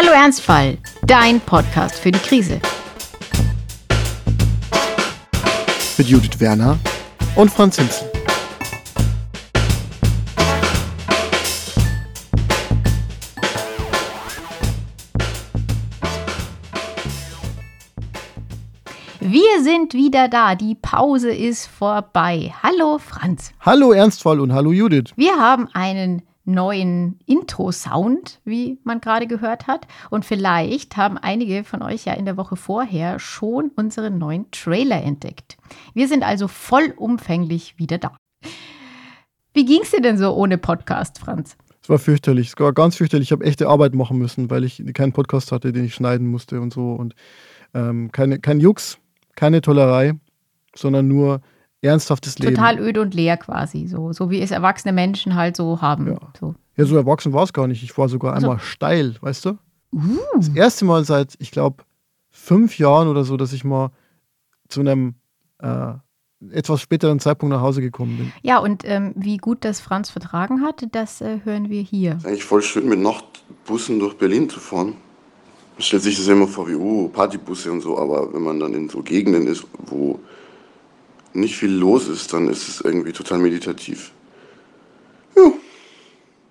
Hallo Ernstfall, dein Podcast für die Krise. Mit Judith Werner und Franz Hinzel. Wir sind wieder da. Die Pause ist vorbei. Hallo Franz. Hallo Ernstfall und hallo Judith. Wir haben einen neuen Intro-Sound, wie man gerade gehört hat. Und vielleicht haben einige von euch ja in der Woche vorher schon unseren neuen Trailer entdeckt. Wir sind also vollumfänglich wieder da. Wie ging es dir denn so ohne Podcast, Franz? Es war fürchterlich. Es war ganz fürchterlich. Ich habe echte Arbeit machen müssen, weil ich keinen Podcast hatte, den ich schneiden musste und so. Und ähm, keine, kein Jux, keine Tollerei, sondern nur ernsthaftes Leben. Total öde und leer quasi, so, so wie es erwachsene Menschen halt so haben. Ja, so, ja, so erwachsen war es gar nicht. Ich war sogar Also- einmal steil, weißt du? uh, Das erste Mal seit, ich glaube, fünf Jahren oder so, dass ich mal zu einem äh, etwas späteren Zeitpunkt nach Hause gekommen bin. Ja, und ähm, wie gut das Franz vertragen hat, das äh, hören wir hier. ist eigentlich voll schön, mit Nachtbussen durch Berlin zu fahren. Man stellt sich das immer vor wie, oh, Partybusse und so, aber wenn man dann in so Gegenden ist, wo nicht viel los ist, dann ist es irgendwie total meditativ. Ja,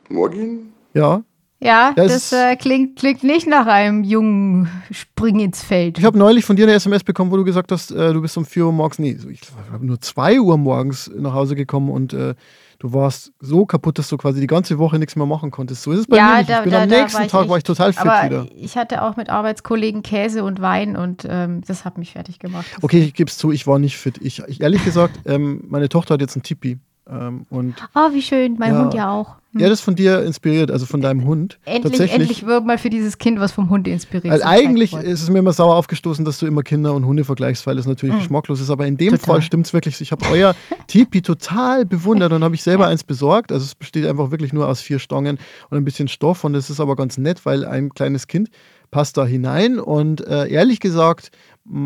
morgen. Ja, Ja, Das das, äh, klingt, klingt nicht nach einem jungen Spring ins Feld. Ich habe neulich von dir eine SMS bekommen, wo du gesagt hast, äh, du bist um 4 Uhr morgens, nee, ich habe nur 2 Uhr morgens nach Hause gekommen und äh, du warst so kaputt, dass du quasi die ganze Woche nichts mehr machen konntest. So ist es bei mir nicht. Ich bin am nächsten ich Tag war ich total fit aber wieder. Ich hatte auch mit Arbeitskollegen Käse und Wein und ähm, das hat mich fertig gemacht. Okay, ich gebe es zu, ich war nicht fit. Ich, ich ehrlich gesagt, ähm, meine Tochter hat jetzt einen Tipi. Ähm, und Oh, wie schön, mein Ja. Hund ja auch. Hm. ja, das ist von dir inspiriert, also von deinem Hund. endlich, endlich wird mal für dieses Kind was vom Hund inspiriert. Weil ist. eigentlich ist es mir immer sauer aufgestoßen, dass du immer Kinder und Hunde vergleichst, weil es natürlich Mhm. geschmacklos ist. Aber in dem Total. Fall stimmt es wirklich. Ich habe euer Tipi total bewundert und habe ich selber eins besorgt. Also es besteht einfach wirklich nur aus vier Stangen und ein bisschen Stoff. Und es ist aber ganz nett, weil ein kleines Kind passt da hinein. Und äh, ehrlich gesagt,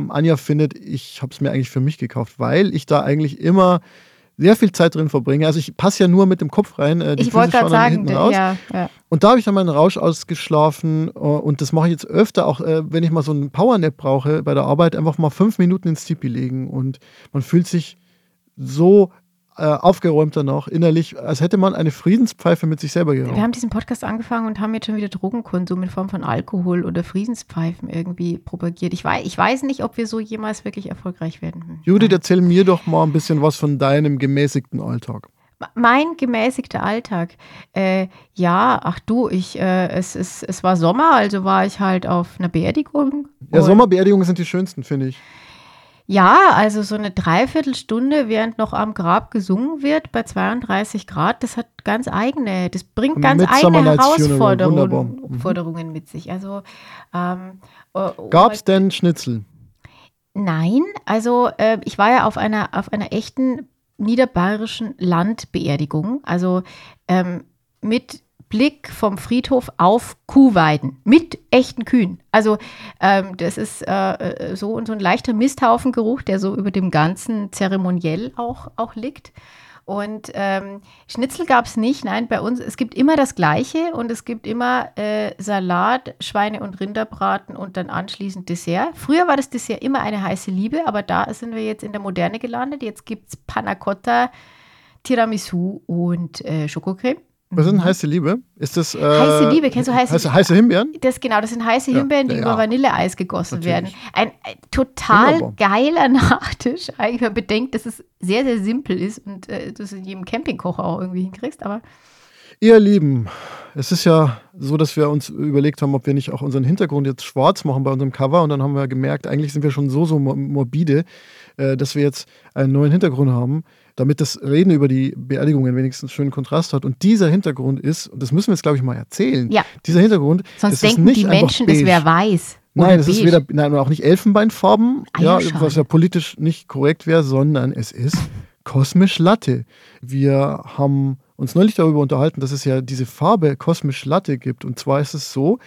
Anja findet, ich habe es mir eigentlich für mich gekauft, weil ich da eigentlich immer sehr viel Zeit drin verbringe. Also ich passe ja nur mit dem Kopf rein. Äh, die Ich wollte gerade sagen, ja, ja. Und da habe ich dann meinen Rausch ausgeschlafen äh, und das mache ich jetzt öfter, auch äh, wenn ich mal so einen Powernap brauche bei der Arbeit, einfach mal fünf Minuten ins Tipi legen und man fühlt sich so äh, aufgeräumt danach, innerlich, als hätte man eine Friedenspfeife mit sich selber geraucht. Wir haben diesen Podcast angefangen und haben jetzt schon wieder Drogenkonsum in Form von Alkohol oder Friedenspfeifen irgendwie propagiert. Ich weiß, ich weiß nicht, ob wir so jemals wirklich erfolgreich werden. Hm. Judith, erzähl mir doch mal ein bisschen was von deinem gemäßigten Alltag. Mein gemäßigter Alltag. Äh, ja, ach du, ich, äh, es, es, es war Sommer, also war ich halt auf einer Beerdigung. Ja, Sommerbeerdigungen sind die schönsten, finde ich. Ja, also so eine Dreiviertelstunde, während noch am Grab gesungen wird bei 32 Grad, das hat ganz eigene, das bringt ganz eigene Herausforderungen. Mhm. Mit sich. Also ähm, äh, Gab es denn Schnitzel? Nein, also äh, ich war ja auf einer, auf einer echten niederbayerischen Landbeerdigung, also ähm, mit Blick vom Friedhof auf Kuhweiden, mit echten Kühen. Also ähm, das ist äh, äh, so, so ein leichter Misthaufengeruch, der so über dem ganzen Zeremoniell auch, auch liegt. Und ähm, Schnitzel gab es nicht, nein, bei uns, es gibt immer das Gleiche und es gibt immer äh, Salat, Schweine- und Rinderbraten und dann anschließend Dessert. Früher war das Dessert immer eine heiße Liebe, aber da sind wir jetzt in der Moderne gelandet. Jetzt gibt es Panna Cotta, Tiramisu und äh, Schokocreme. Was ist denn heiße Liebe? Ist das. Äh, Mhm. Heiße Liebe, kennst du heiße- heiße, heiße Himbeeren? Das genau, das sind heiße Ja, Himbeeren, die ja, über. Vanilleeis gegossen Natürlich. werden. Ein, ein total Wunderbar. geiler Nachtisch. Eigentlich, wenn man bedenkt, dass es sehr, sehr simpel ist und äh, du es in jedem Campingkocher auch irgendwie hinkriegst. Aber Ihr Lieben, es ist ja so, dass wir uns überlegt haben, ob wir nicht auch unseren Hintergrund jetzt schwarz machen bei unserem Cover. Und dann haben wir gemerkt, eigentlich sind wir schon so, so mor- morbide, äh, dass wir jetzt einen neuen Hintergrund haben, damit das Reden über die Beerdigungen wenigstens schönen Kontrast hat. Und dieser Hintergrund ist, und das müssen wir jetzt, glaube ich, mal erzählen, Ja. dieser Hintergrund, sonst das ist denken nicht die Menschen, das beige. wäre weiß. Nein, es ist weder, nein, auch nicht Elfenbeinfarben, ja, Eierschalen. was ja politisch nicht korrekt wäre, sondern es ist kosmisch Latte. Wir haben uns neulich darüber unterhalten, dass es ja diese Farbe kosmisch Latte gibt. Und zwar ist es so,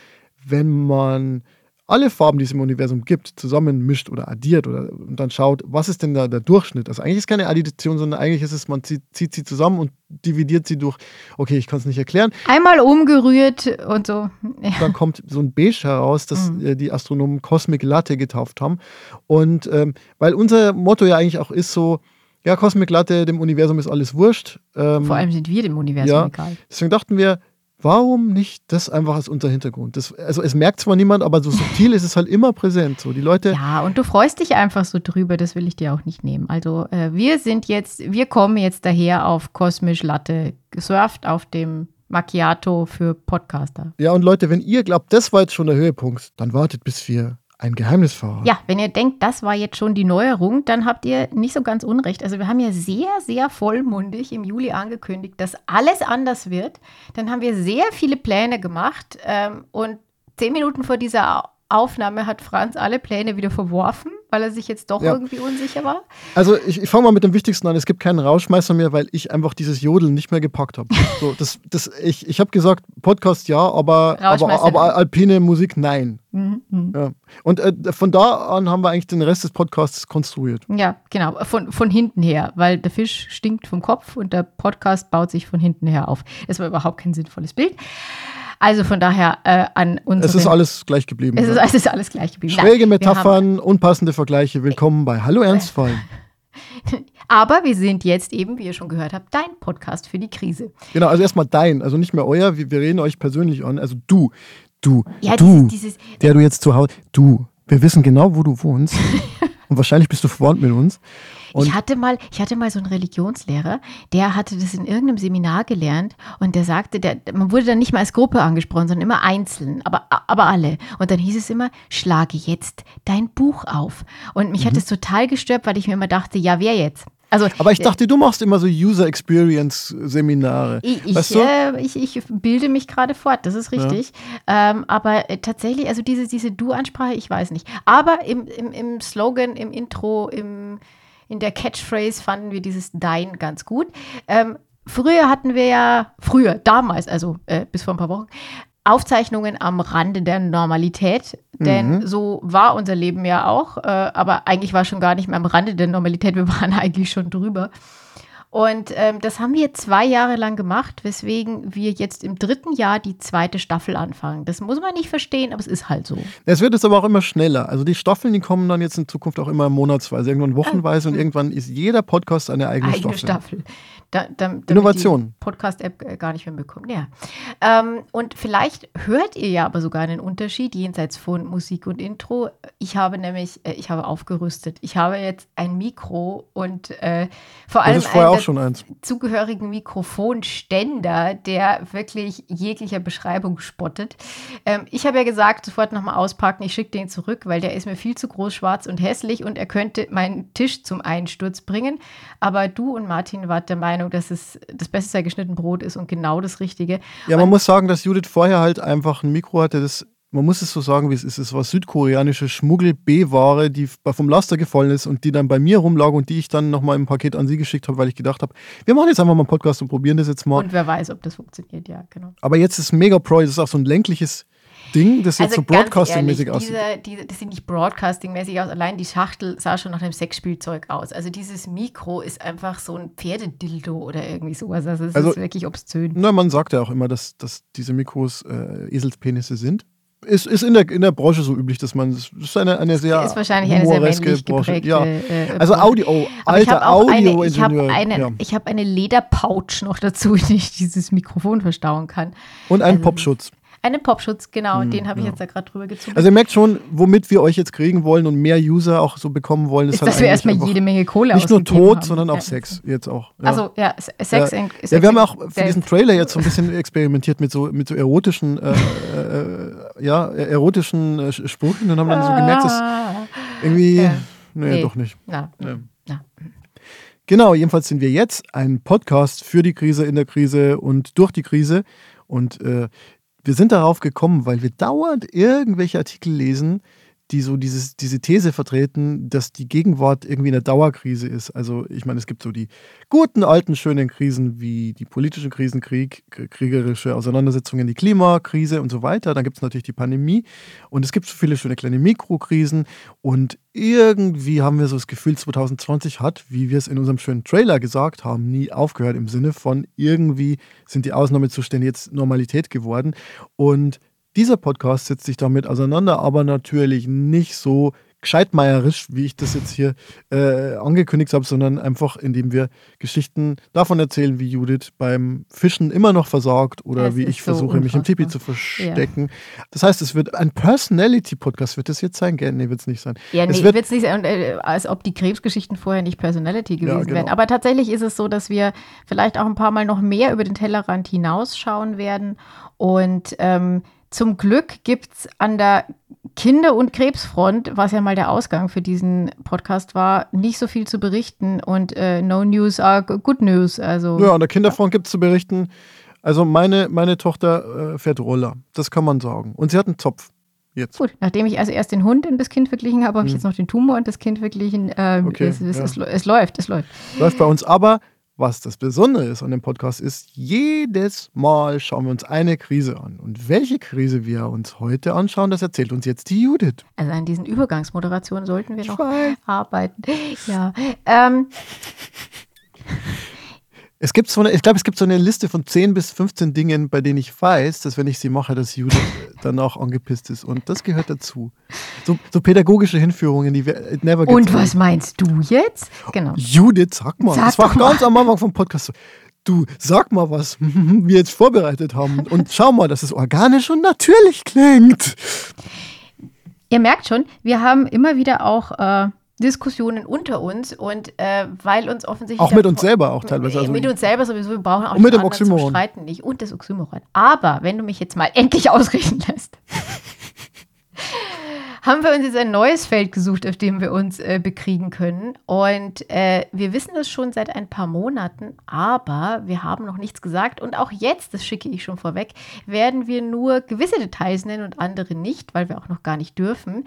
wenn man alle Farben, die es im Universum gibt, zusammenmischt oder addiert oder und dann schaut, was ist denn da der Durchschnitt? Also eigentlich ist keine Addition, sondern eigentlich ist es, man zieht, zieht sie zusammen und dividiert sie durch. Okay, ich kann es nicht erklären. Einmal umgerührt und so. Ja. Dann kommt so ein Beige heraus, das Mhm. äh, die Astronomen Cosmic Latte getauft haben. Und ähm, weil unser Motto ja eigentlich auch ist so, ja, Cosmic Latte, dem Universum ist alles wurscht. Ähm, Vor allem sind wir dem Universum ja. egal. Deswegen dachten wir, warum nicht das einfach als unser Hintergrund? Das, also es merkt zwar niemand, aber so subtil ist es halt immer präsent. So die Leute, Ja, und du freust dich einfach so drüber, das will ich dir auch nicht nehmen. Also äh, wir sind jetzt, wir kommen jetzt daher auf Kosmisch Latte, gesurft auf dem Macchiato für Podcaster. ja und Leute, wenn ihr glaubt, das war jetzt schon der Höhepunkt, dann wartet, bis wir ein Geheimnis verraten. Ja, wenn ihr denkt, das war jetzt schon die Neuerung, dann habt ihr nicht so ganz unrecht. Also wir haben ja sehr, sehr vollmundig im Juli angekündigt, dass alles anders wird. Dann haben wir sehr viele Pläne gemacht ähm, und zehn Minuten vor dieser Au- Aufnahme hat Franz alle Pläne wieder verworfen, weil er sich jetzt doch Ja. irgendwie unsicher war. Also ich, ich fange mal mit dem Wichtigsten an. Es gibt keinen Rauschmeißer mehr, weil ich einfach dieses Jodeln nicht mehr gepackt habe. So, das, das, ich ich habe gesagt, Podcast ja, aber, aber, aber alpine Musik nein. Mhm, mhm. Ja. Und äh, von da an haben wir eigentlich den Rest des Podcasts konstruiert. Ja, genau, von, von hinten her, weil der Fisch stinkt vom Kopf und der Podcast baut sich von hinten her auf. Das war überhaupt kein sinnvolles Bild. Also von daher äh, an unsere... Es ist alles gleich geblieben. es ist, es ist alles gleich geblieben. Nein, Schräge wir Metaphern, unpassende Vergleiche. Willkommen bei Hallo Ernstfall. Haben, aber wir sind jetzt eben, wie ihr schon gehört habt, dein Podcast für die Krise. Genau, also erstmal dein, also nicht mehr euer, wir, wir reden euch persönlich an. Also du, du, Ja, du, dieses, dieses, der du jetzt zu Hause, du, wir wissen genau, wo du wohnst. Und wahrscheinlich bist du verwandt mit uns. Und ich hatte mal, ich hatte mal so einen Religionslehrer, der hatte das in irgendeinem Seminar gelernt und der sagte, der, man wurde dann nicht mal als Gruppe angesprochen, sondern immer einzeln, aber, aber alle. Und dann hieß es immer, schlage jetzt dein Buch auf. Und mich Mhm. hat es total gestört, weil ich mir immer dachte, ja, wer jetzt? Also, aber ich dachte, du machst immer so User Experience Seminare. Ich, weißt du? äh, ich, ich bilde mich gerade fort, das ist richtig. Ähm, aber äh, tatsächlich, also diese, diese Du-Ansprache, ich weiß nicht. Aber im, im, im Slogan, im Intro, im, in der Catchphrase fanden wir dieses Dein ganz gut. Ähm, früher hatten wir ja, früher, damals, also äh, bis vor ein paar Wochen, Aufzeichnungen am Rande der Normalität. Denn Mhm. so war unser Leben ja auch. Äh, aber eigentlich war schon gar nicht mehr am Rande der Normalität, wir waren eigentlich schon drüber. Und ähm, das haben wir zwei Jahre lang gemacht, weswegen wir jetzt im dritten Jahr die zweite Staffel anfangen. Das muss man nicht verstehen, aber es ist halt so. Es wird jetzt aber auch immer schneller. Also die Staffeln, die kommen dann jetzt in Zukunft auch immer monatsweise, irgendwann wochenweise und irgendwann ist jeder Podcast eine eigene, Eigene Staffel. Staffel. Da, da, Innovation. Podcast-App äh, gar nicht mehr bekommt. Ja. Ähm, und vielleicht hört ihr ja aber sogar einen Unterschied jenseits von Musik und Intro. Ich habe nämlich, äh, ich habe aufgerüstet. Ich habe jetzt ein Mikro und äh, vor allem einen zugehörigen Mikrofonständer, der wirklich jeglicher Beschreibung spottet. Ähm, ich habe ja gesagt, sofort nochmal auspacken, ich schicke den zurück, weil der ist mir viel zu groß, schwarz und hässlich und er könnte meinen Tisch zum Einsturz bringen. Aber du und Martin wart der Meinung, dass es das Beste sei geschnitten Brot ist und genau das Richtige. Ja, man muss sagen, dass Judith vorher halt einfach ein Mikro hatte, das, man muss es so sagen, wie es ist. Es war südkoreanische Schmuggel-B-Ware, die vom Laster gefallen ist und die dann bei mir rumlag und die ich dann nochmal im Paket an sie geschickt habe, weil ich gedacht habe, wir machen jetzt einfach mal einen Podcast und probieren das jetzt mal. Und wer weiß, ob das funktioniert, ja, genau. Aber jetzt ist Mega Pro, das ist auch so ein längliches Ding, das so Also ganz Broadcasting-mäßig ehrlich, aussieht. diese, diese, das sieht nicht Broadcasting-mäßig aus. Allein die Schachtel sah schon nach einem Sexspielzeug aus. Also dieses Mikro ist einfach so ein Pferdedildo oder irgendwie sowas. Also es Also- ist wirklich obszön. Na, man sagt ja auch immer, dass, dass diese Mikros äh, Eselspenisse sind. Ist, ist in, der, in der Branche so üblich, dass man, das ist eine, eine sehr ist wahrscheinlich eine sehr männlich Branche. geprägte Ja. äh, Also. Audio, Aber ich habe alter eine, ich habe Audioingenieur. eine, ja. ich habe eine Lederpouch noch dazu, die ich dieses Mikrofon verstauen kann. Und einen also- Popschutz. Einen Popschutz, genau, den habe ich jetzt da gerade drüber gezogen. Hm, Also ihr merkt schon, womit wir euch jetzt kriegen wollen und mehr User auch so bekommen wollen, ist, ist, halt dass wir erstmal jede Menge Kohle nicht nur Tod, haben. sondern auch ja. Sex jetzt auch. Ja. Also ja, Sex ja. and- ja, Sex wir haben auch für diesen Trailer jetzt so ein bisschen experimentiert mit so, mit so erotischen, äh, äh, ja, erotischen äh, Sprüchen und haben dann so gemerkt, dass Ah. irgendwie, Ja. nee, Nee. doch nicht. Ja. na. Genau, jedenfalls sind wir jetzt ein Podcast für die Krise, in der Krise und durch die Krise. Und äh, wir sind darauf gekommen, weil wir dauernd irgendwelche Artikel lesen, die so dieses, diese These vertreten, dass die Gegenwart irgendwie eine Dauerkrise ist. Also ich meine, es gibt so die guten, alten, schönen Krisen wie die politischen Krisen, Krieg, kriegerische Auseinandersetzungen, die Klimakrise und so weiter. Dann gibt es natürlich die Pandemie und es gibt so viele schöne kleine Mikrokrisen und irgendwie haben wir so das Gefühl, 2020 hat, wie wir es in unserem schönen Trailer gesagt haben, nie aufgehört im Sinne von irgendwie sind die Ausnahmezustände jetzt Normalität geworden und dieser Podcast setzt sich damit auseinander, aber natürlich nicht so gescheitmeierisch, wie ich das jetzt hier äh, angekündigt habe, sondern einfach, indem wir Geschichten davon erzählen, wie Judith beim Fischen immer noch versagt oder das wie ich so versuche, unfassbar. mich im Tipi zu verstecken. Ja. Das heißt, es wird ein Personality-Podcast. Wird das jetzt sein? Nee, wird es nicht sein. Ja, nee, es wird es nicht sein. Äh, als ob die Krebsgeschichten vorher nicht Personality gewesen ja, genau. wären. Aber tatsächlich ist es so, dass wir vielleicht auch ein paar Mal noch mehr über den Tellerrand hinausschauen werden und ähm, zum Glück gibt es an der Kinder- und Krebsfront, was ja mal der Ausgang für diesen Podcast war, nicht so viel zu berichten. Und äh, no news are good news. Also, ja, an der Kinderfront gibt es zu berichten. Also meine, meine Tochter äh, fährt Roller, das kann man sagen. Und sie hat einen Zopf. Jetzt. Gut, nachdem ich also erst den Hund und das Kind verglichen habe, habe ich hm. jetzt noch den Tumor und das Kind verglichen. Ähm, okay, es, es, ja. es, es, läuft, es läuft. Läuft bei uns, aber was das Besondere ist an dem Podcast ist, jedes Mal schauen wir uns eine Krise an. Und welche Krise wir uns heute anschauen, das erzählt uns jetzt die Judith. Also an diesen Übergangsmoderationen sollten wir noch arbeiten. Ja. Ähm. Es gibt so eine, ich glaube, es gibt so eine Liste von 10 bis 15 Dingen, bei denen ich weiß, dass wenn ich sie mache, dass Judith dann auch angepisst ist. Und das gehört dazu. So, so pädagogische Hinführungen, die wir never Und was meinst du jetzt? Genau. Judith, sag mal. Sag das war ganz am Anfang vom Podcast so. Du, sag mal, was wir jetzt vorbereitet haben. Und schau mal, dass es organisch und natürlich klingt. Ihr merkt schon, wir haben immer wieder auch. Äh Diskussionen unter uns und äh, weil uns offensichtlich. Auch mit uns selber auch teilweise. Also mit uns selber sowieso, wir brauchen auch und mit dem Oxymoron. Streiten nicht und das Oxymoron. Aber wenn du mich jetzt mal endlich ausreden lässt haben wir uns jetzt ein neues Feld gesucht, auf dem wir uns äh, bekriegen können. Und äh, wir wissen das schon seit ein paar Monaten, aber wir haben noch nichts gesagt. Und auch jetzt, das schicke ich schon vorweg, werden wir nur gewisse Details nennen und andere nicht, weil wir auch noch gar nicht dürfen.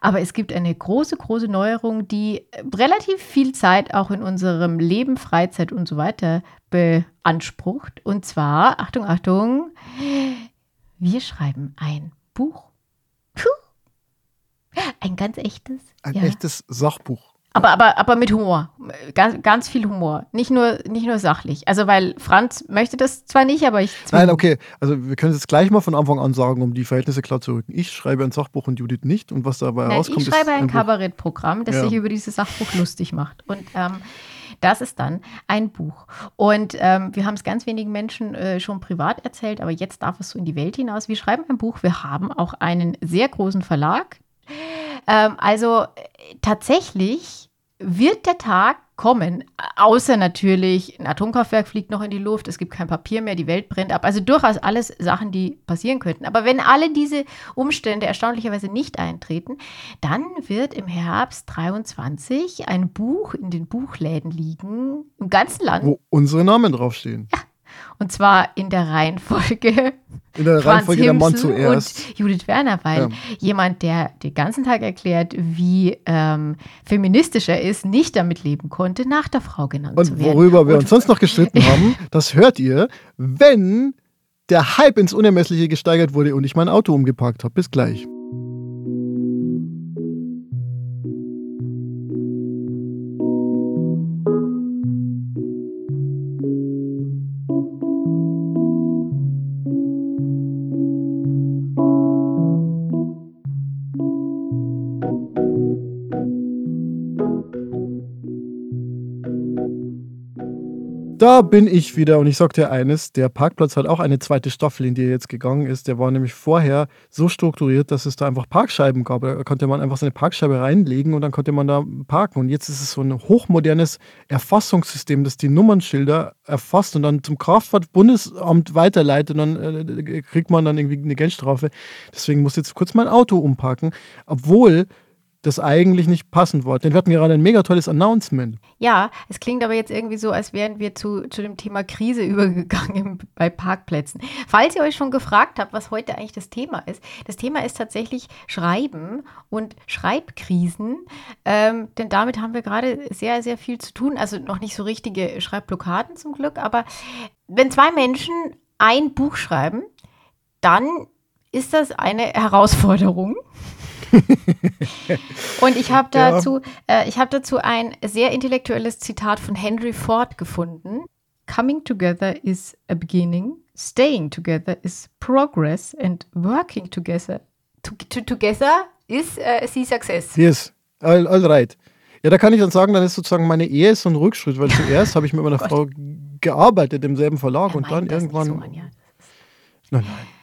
Aber es gibt eine große, große Neuerung, die relativ viel Zeit auch in unserem Leben, Freizeit und so weiter beansprucht. Und zwar, Achtung, Achtung, wir schreiben ein Buch. Ein ganz echtes. Ein ja. echtes Sachbuch. Aber, aber, aber mit Humor. Ganz, ganz viel Humor. Nicht nur, nicht nur sachlich. Also, weil Franz möchte das zwar nicht, aber ich. Nein, okay. Also, wir können es jetzt gleich mal von Anfang an sagen, um die Verhältnisse klar zu rücken. Ich schreibe ein Sachbuch und Judith nicht. Und was dabei Nein, rauskommt, ist. Ich schreibe ein, ein Kabarettprogramm, das ja. sich über dieses Sachbuch lustig macht. Und. Ähm, das ist dann ein Buch. Und ähm, wir haben es ganz wenigen Menschen äh, schon privat erzählt, aber jetzt darf es so in die Welt hinaus. Wir schreiben ein Buch. Wir haben auch einen sehr großen Verlag, ähm, also tatsächlich wird der Tag kommen, außer natürlich ein Atomkraftwerk fliegt noch in die Luft, es gibt kein Papier mehr, die Welt brennt ab. Also durchaus alles Sachen, die passieren könnten. Aber wenn alle diese Umstände erstaunlicherweise nicht eintreten, dann wird im Herbst 23 ein Buch in den Buchläden liegen, im ganzen Land. Wo unsere Namen draufstehen. Ja, und zwar in der Reihenfolge. In der Reihenfolge der Mann zuerst. Und Judith Werner, weil ja. jemand, der den ganzen Tag erklärt, wie ähm, feministisch er ist, nicht damit leben konnte, nach der Frau genannt und zu werden. Und worüber wir uns sonst noch gestritten haben, das hört ihr, wenn der Hype ins Unermessliche gesteigert wurde und ich mein Auto umgeparkt habe. Bis gleich. Da bin ich wieder und ich sag dir eines, der Parkplatz hat auch eine zweite Staffel, in die er jetzt gegangen ist. Der war nämlich vorher so strukturiert, dass es da einfach Parkscheiben gab. Da konnte man einfach seine Parkscheibe reinlegen und dann konnte man da parken. Und jetzt ist es so ein hochmodernes Erfassungssystem, das die Nummernschilder erfasst und dann zum Kraftfahrtbundesamt weiterleitet und dann äh, kriegt man dann irgendwie eine Geldstrafe. Deswegen muss ich jetzt kurz mein Auto umparken, obwohl das eigentlich nicht passend war. Denn wir hatten gerade ein mega tolles Announcement. Ja, es klingt aber jetzt irgendwie so, als wären wir zu, zu dem Thema Krise übergegangen bei Parkplätzen. Falls ihr euch schon gefragt habt, was heute eigentlich das Thema ist, das Thema ist tatsächlich Schreiben und Schreibkrisen. Ähm, denn damit haben wir gerade sehr, sehr viel zu tun. Also noch nicht so richtige Schreibblockaden zum Glück, aber wenn zwei Menschen ein Buch schreiben, dann ist das eine Herausforderung. und ich habe dazu, ja. äh, ich dazu ein sehr intellektuelles Zitat von Henry Ford gefunden. Coming together is a beginning, staying together is progress and working together to, to, together is uh, the success. Yes, all, all right. Ja, da kann ich dann sagen, dann ist sozusagen meine Ehe so ein Rückschritt, weil zuerst habe ich mit meiner oh Frau gearbeitet im selben Verlag er und dann irgendwann. So, Anja. Nein, nein.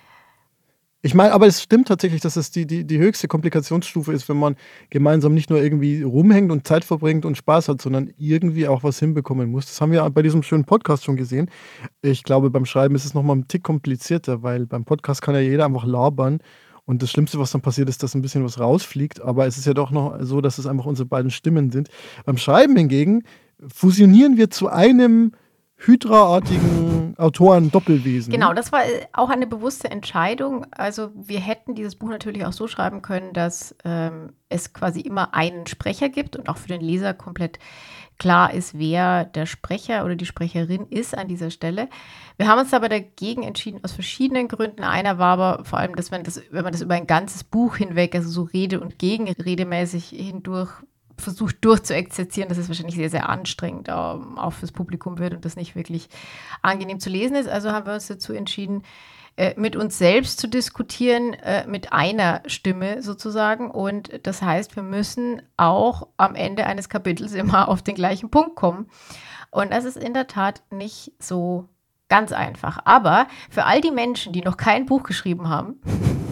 Ich meine, aber es stimmt tatsächlich, dass es die, die, die höchste Komplikationsstufe ist, wenn man gemeinsam nicht nur irgendwie rumhängt und Zeit verbringt und Spaß hat, sondern irgendwie auch was hinbekommen muss. Das haben wir bei diesem schönen Podcast schon gesehen. Ich glaube, beim Schreiben ist es nochmal ein Tick komplizierter, weil beim Podcast kann ja jeder einfach labern. Und das Schlimmste, was dann passiert, ist, dass ein bisschen was rausfliegt. Aber es ist ja doch noch so, dass es einfach unsere beiden Stimmen sind. Beim Schreiben hingegen fusionieren wir zu einem Hydra-artigen Autoren-Doppelwesen. Genau, das war äh, auch eine bewusste Entscheidung. Also wir hätten dieses Buch natürlich auch so schreiben können, dass ähm, es quasi immer einen Sprecher gibt und auch für den Leser komplett klar ist, wer der Sprecher oder die Sprecherin ist an dieser Stelle. Wir haben uns aber dagegen entschieden, aus verschiedenen Gründen. Einer war aber vor allem, dass man das, wenn man das über ein ganzes Buch hinweg, also so Rede- und Gegenredemäßig hindurch versucht durchzuexerzieren, dass es wahrscheinlich sehr, sehr anstrengend ähm, auch fürs Publikum wird und das nicht wirklich angenehm zu lesen ist. Also haben wir uns dazu entschieden, äh, mit uns selbst zu diskutieren, äh, mit einer Stimme sozusagen. Und das heißt, wir müssen auch am Ende eines Kapitels immer auf den gleichen Punkt kommen. Und das ist in der Tat nicht so ganz einfach. Aber für all die Menschen, die noch kein Buch geschrieben haben,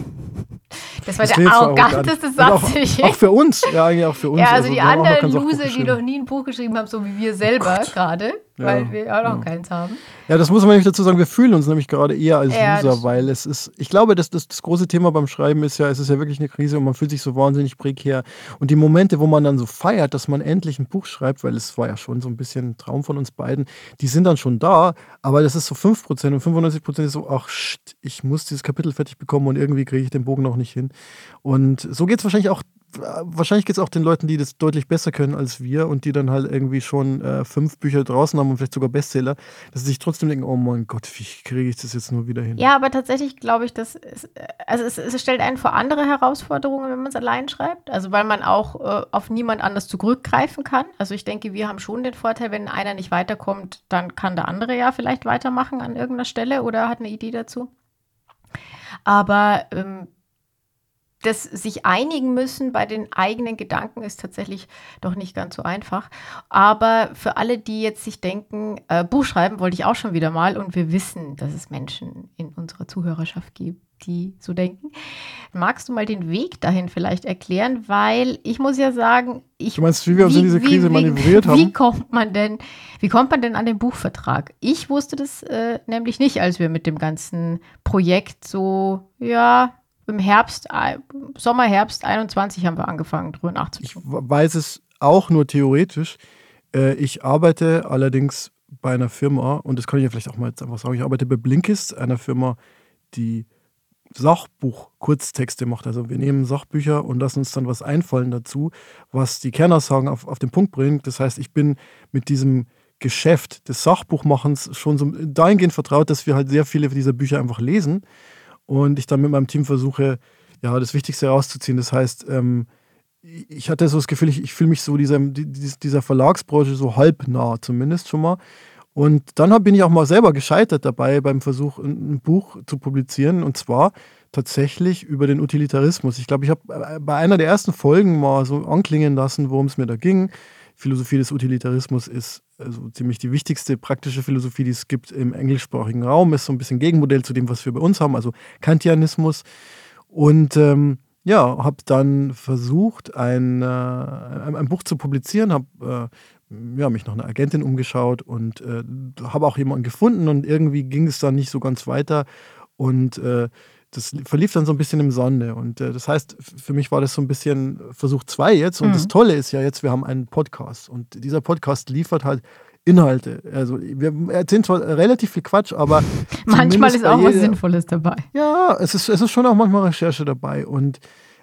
das war das der arroganteste Satz. Auch, auch, für uns, ja, eigentlich auch für uns. Ja, also, also die anderen Loser, die noch nie ein Buch geschrieben haben, so wie wir selber oh gerade, ja, weil wir auch noch ja. keins haben. Ja, das muss man nämlich dazu sagen. Wir fühlen uns nämlich gerade eher als ja, Loser, weil es ist, ich glaube, das, das, das große Thema beim Schreiben ist ja, es ist ja wirklich eine Krise und man fühlt sich so wahnsinnig prekär. Und die Momente, wo man dann so feiert, dass man endlich ein Buch schreibt, weil es war ja schon so ein bisschen ein Traum von uns beiden, die sind dann schon da, aber das ist so 5% und 95% ist so, ach, shit, ich muss dieses Kapitel fertig bekommen und irgendwie kriege ich den Bogen noch nicht hin. Und so geht es wahrscheinlich auch wahrscheinlich geht es auch den Leuten, die das deutlich besser können als wir und die dann halt irgendwie schon äh, fünf Bücher draußen haben und vielleicht sogar Bestseller, dass sie sich trotzdem denken, oh mein Gott, wie kriege ich das jetzt nur wieder hin? Ja, aber tatsächlich glaube ich, dass es, also es, es, stellt einen vor andere Herausforderungen, wenn man es allein schreibt. Also weil man auch äh, auf niemand anders zurückgreifen kann. Also ich denke, wir haben schon den Vorteil, wenn einer nicht weiterkommt, dann kann der andere ja vielleicht weitermachen an irgendeiner Stelle oder hat eine Idee dazu. Aber ähm, das sich einigen müssen bei den eigenen Gedanken ist tatsächlich doch nicht ganz so einfach. Aber für alle, die jetzt sich denken, äh, Buch schreiben wollte ich auch schon wieder mal und wir wissen, dass es Menschen in unserer Zuhörerschaft gibt, die so denken. Magst du mal den Weg dahin vielleicht erklären? Weil ich muss ja sagen, ich. Du meinst, wie wir uns in diese Krise wie, manövriert haben? Wie kommt man denn, wie kommt man denn an den Buchvertrag? Ich wusste das äh, nämlich nicht, als wir mit dem ganzen Projekt so, ja, im Herbst, äh, Sommer, Herbst 21 haben wir angefangen, drüber nachzudenken. Ich weiß es auch nur theoretisch. Äh, ich arbeite allerdings bei einer Firma, und das kann ich ja vielleicht auch mal jetzt einfach sagen, ich arbeite bei Blinkist, einer Firma, die Sachbuch-Kurztexte macht. Also wir nehmen Sachbücher und lassen uns dann was einfallen dazu, was die Kernaussagen auf, auf den Punkt bringt. Das heißt, ich bin mit diesem Geschäft des Sachbuchmachens schon so dahingehend vertraut, dass wir halt sehr viele dieser Bücher einfach lesen und ich dann mit meinem Team versuche, ja, das Wichtigste rauszuziehen. Das heißt, ähm, ich hatte so das Gefühl, ich, ich fühle mich so dieser, dieser Verlagsbranche so halb nah, zumindest schon mal. Und dann bin ich auch mal selber gescheitert dabei beim Versuch, ein Buch zu publizieren. Und zwar tatsächlich über den Utilitarismus. Ich glaube, ich habe äh, bei einer der ersten Folgen mal so anklingen lassen, worum es mir da ging. Philosophie des Utilitarismus ist also ziemlich die wichtigste praktische Philosophie, die es gibt im englischsprachigen Raum, ist so ein bisschen Gegenmodell zu dem, was wir bei uns haben, also Kantianismus. Und ähm, ja, habe dann versucht, ein, äh, ein, Buch zu publizieren, habe äh, ja, mich nach einer Agentin umgeschaut und äh, habe auch jemanden gefunden und irgendwie ging es dann nicht so ganz weiter. Und äh, das verlief dann so ein bisschen im Sonne. Und äh, das heißt, für mich war das so ein bisschen Versuch zwei jetzt. Und mhm. das Tolle ist ja jetzt, wir haben einen Podcast. Und dieser Podcast liefert halt Inhalte. Also wir erzählen zwar relativ viel Quatsch, aber manchmal ist auch jeder, was Sinnvolles dabei. Ja, es ist, es ist schon auch manchmal Recherche dabei. Und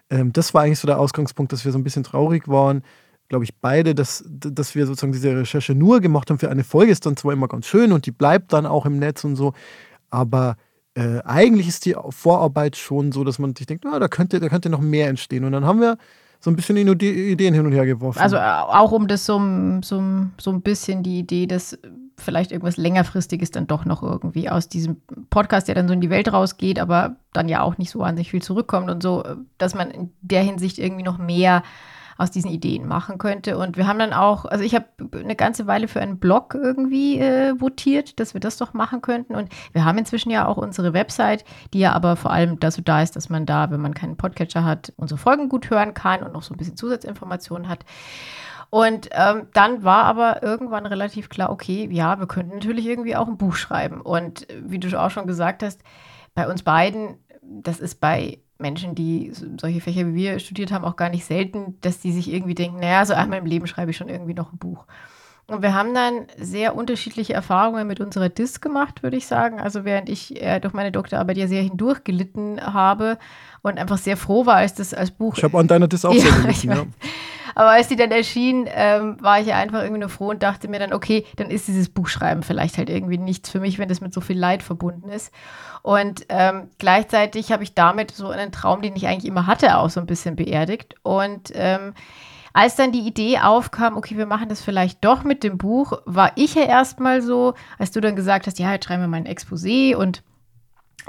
ähm, das war eigentlich so der Ausgangspunkt, dass wir so ein bisschen traurig waren, glaube ich, beide, dass, dass wir sozusagen diese Recherche nur gemacht haben für eine Folge, ist dann zwar immer ganz schön und die bleibt dann auch im Netz und so, aber äh, eigentlich ist die Vorarbeit schon so, dass man sich denkt, ah, da, könnte, da könnte noch mehr entstehen. Und dann haben wir so ein bisschen Ideen hin und her geworfen. Also äh, auch um das so, so, so ein bisschen die Idee, dass vielleicht irgendwas längerfristiges dann doch noch irgendwie aus diesem Podcast, der dann so in die Welt rausgeht, aber dann ja auch nicht so an sich viel zurückkommt und so, dass man in der Hinsicht irgendwie noch mehr aus diesen Ideen machen könnte. Und wir haben dann auch, also ich habe eine ganze Weile für einen Blog irgendwie äh, votiert, dass wir das doch machen könnten. Und wir haben inzwischen ja auch unsere Website, die ja aber vor allem dazu da ist, dass man da, wenn man keinen Podcatcher hat, unsere Folgen gut hören kann und noch so ein bisschen Zusatzinformationen hat. Und ähm, dann war aber irgendwann relativ klar, okay, ja, wir könnten natürlich irgendwie auch ein Buch schreiben. Und wie du auch schon gesagt hast, bei uns beiden, das ist bei Menschen, die solche Fächer wie wir studiert haben, auch gar nicht selten, dass die sich irgendwie denken, naja, so einmal im Leben schreibe ich schon irgendwie noch ein Buch. Und wir haben dann sehr unterschiedliche Erfahrungen mit unserer DIS gemacht, würde ich sagen. Also während ich äh, durch meine Doktorarbeit ja sehr hindurch gelitten habe und einfach sehr froh war, als das als Buch. Ich habe an deiner DIS auch ja, sehr gelitten, ja. Aber als die dann erschien, ähm, war ich ja einfach irgendwie nur froh und dachte mir dann, okay, dann ist dieses Buchschreiben vielleicht halt irgendwie nichts für mich, wenn das mit so viel Leid verbunden ist. Und ähm, gleichzeitig habe ich damit so einen Traum, den ich eigentlich immer hatte, auch so ein bisschen beerdigt. Und ähm, als dann die Idee aufkam, okay, wir machen das vielleicht doch mit dem Buch, war ich ja erstmal so, als du dann gesagt hast, ja, jetzt schreiben wir mal ein Exposé und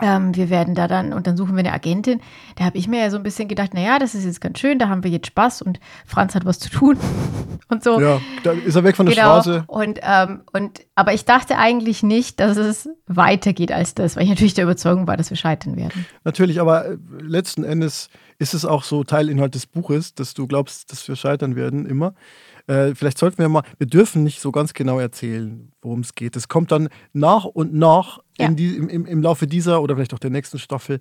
ähm, wir werden da dann, und dann suchen wir eine Agentin. Da habe ich mir ja so ein bisschen gedacht, naja, das ist jetzt ganz schön, da haben wir jetzt Spaß und Franz hat was zu tun und so. Ja, da ist er weg von der genau. Straße. Und, ähm, und, aber ich dachte eigentlich nicht, dass es weitergeht als das, weil ich natürlich der Überzeugung war, dass wir scheitern werden. Natürlich, aber äh, letzten Endes ist es auch so Teilinhalt des Buches, dass du glaubst, dass wir scheitern werden, immer. Äh, vielleicht sollten wir mal, wir dürfen nicht so ganz genau erzählen, worum es geht. Es kommt dann nach und nach ja. die, im, im, Laufe dieser oder vielleicht auch der nächsten Staffel.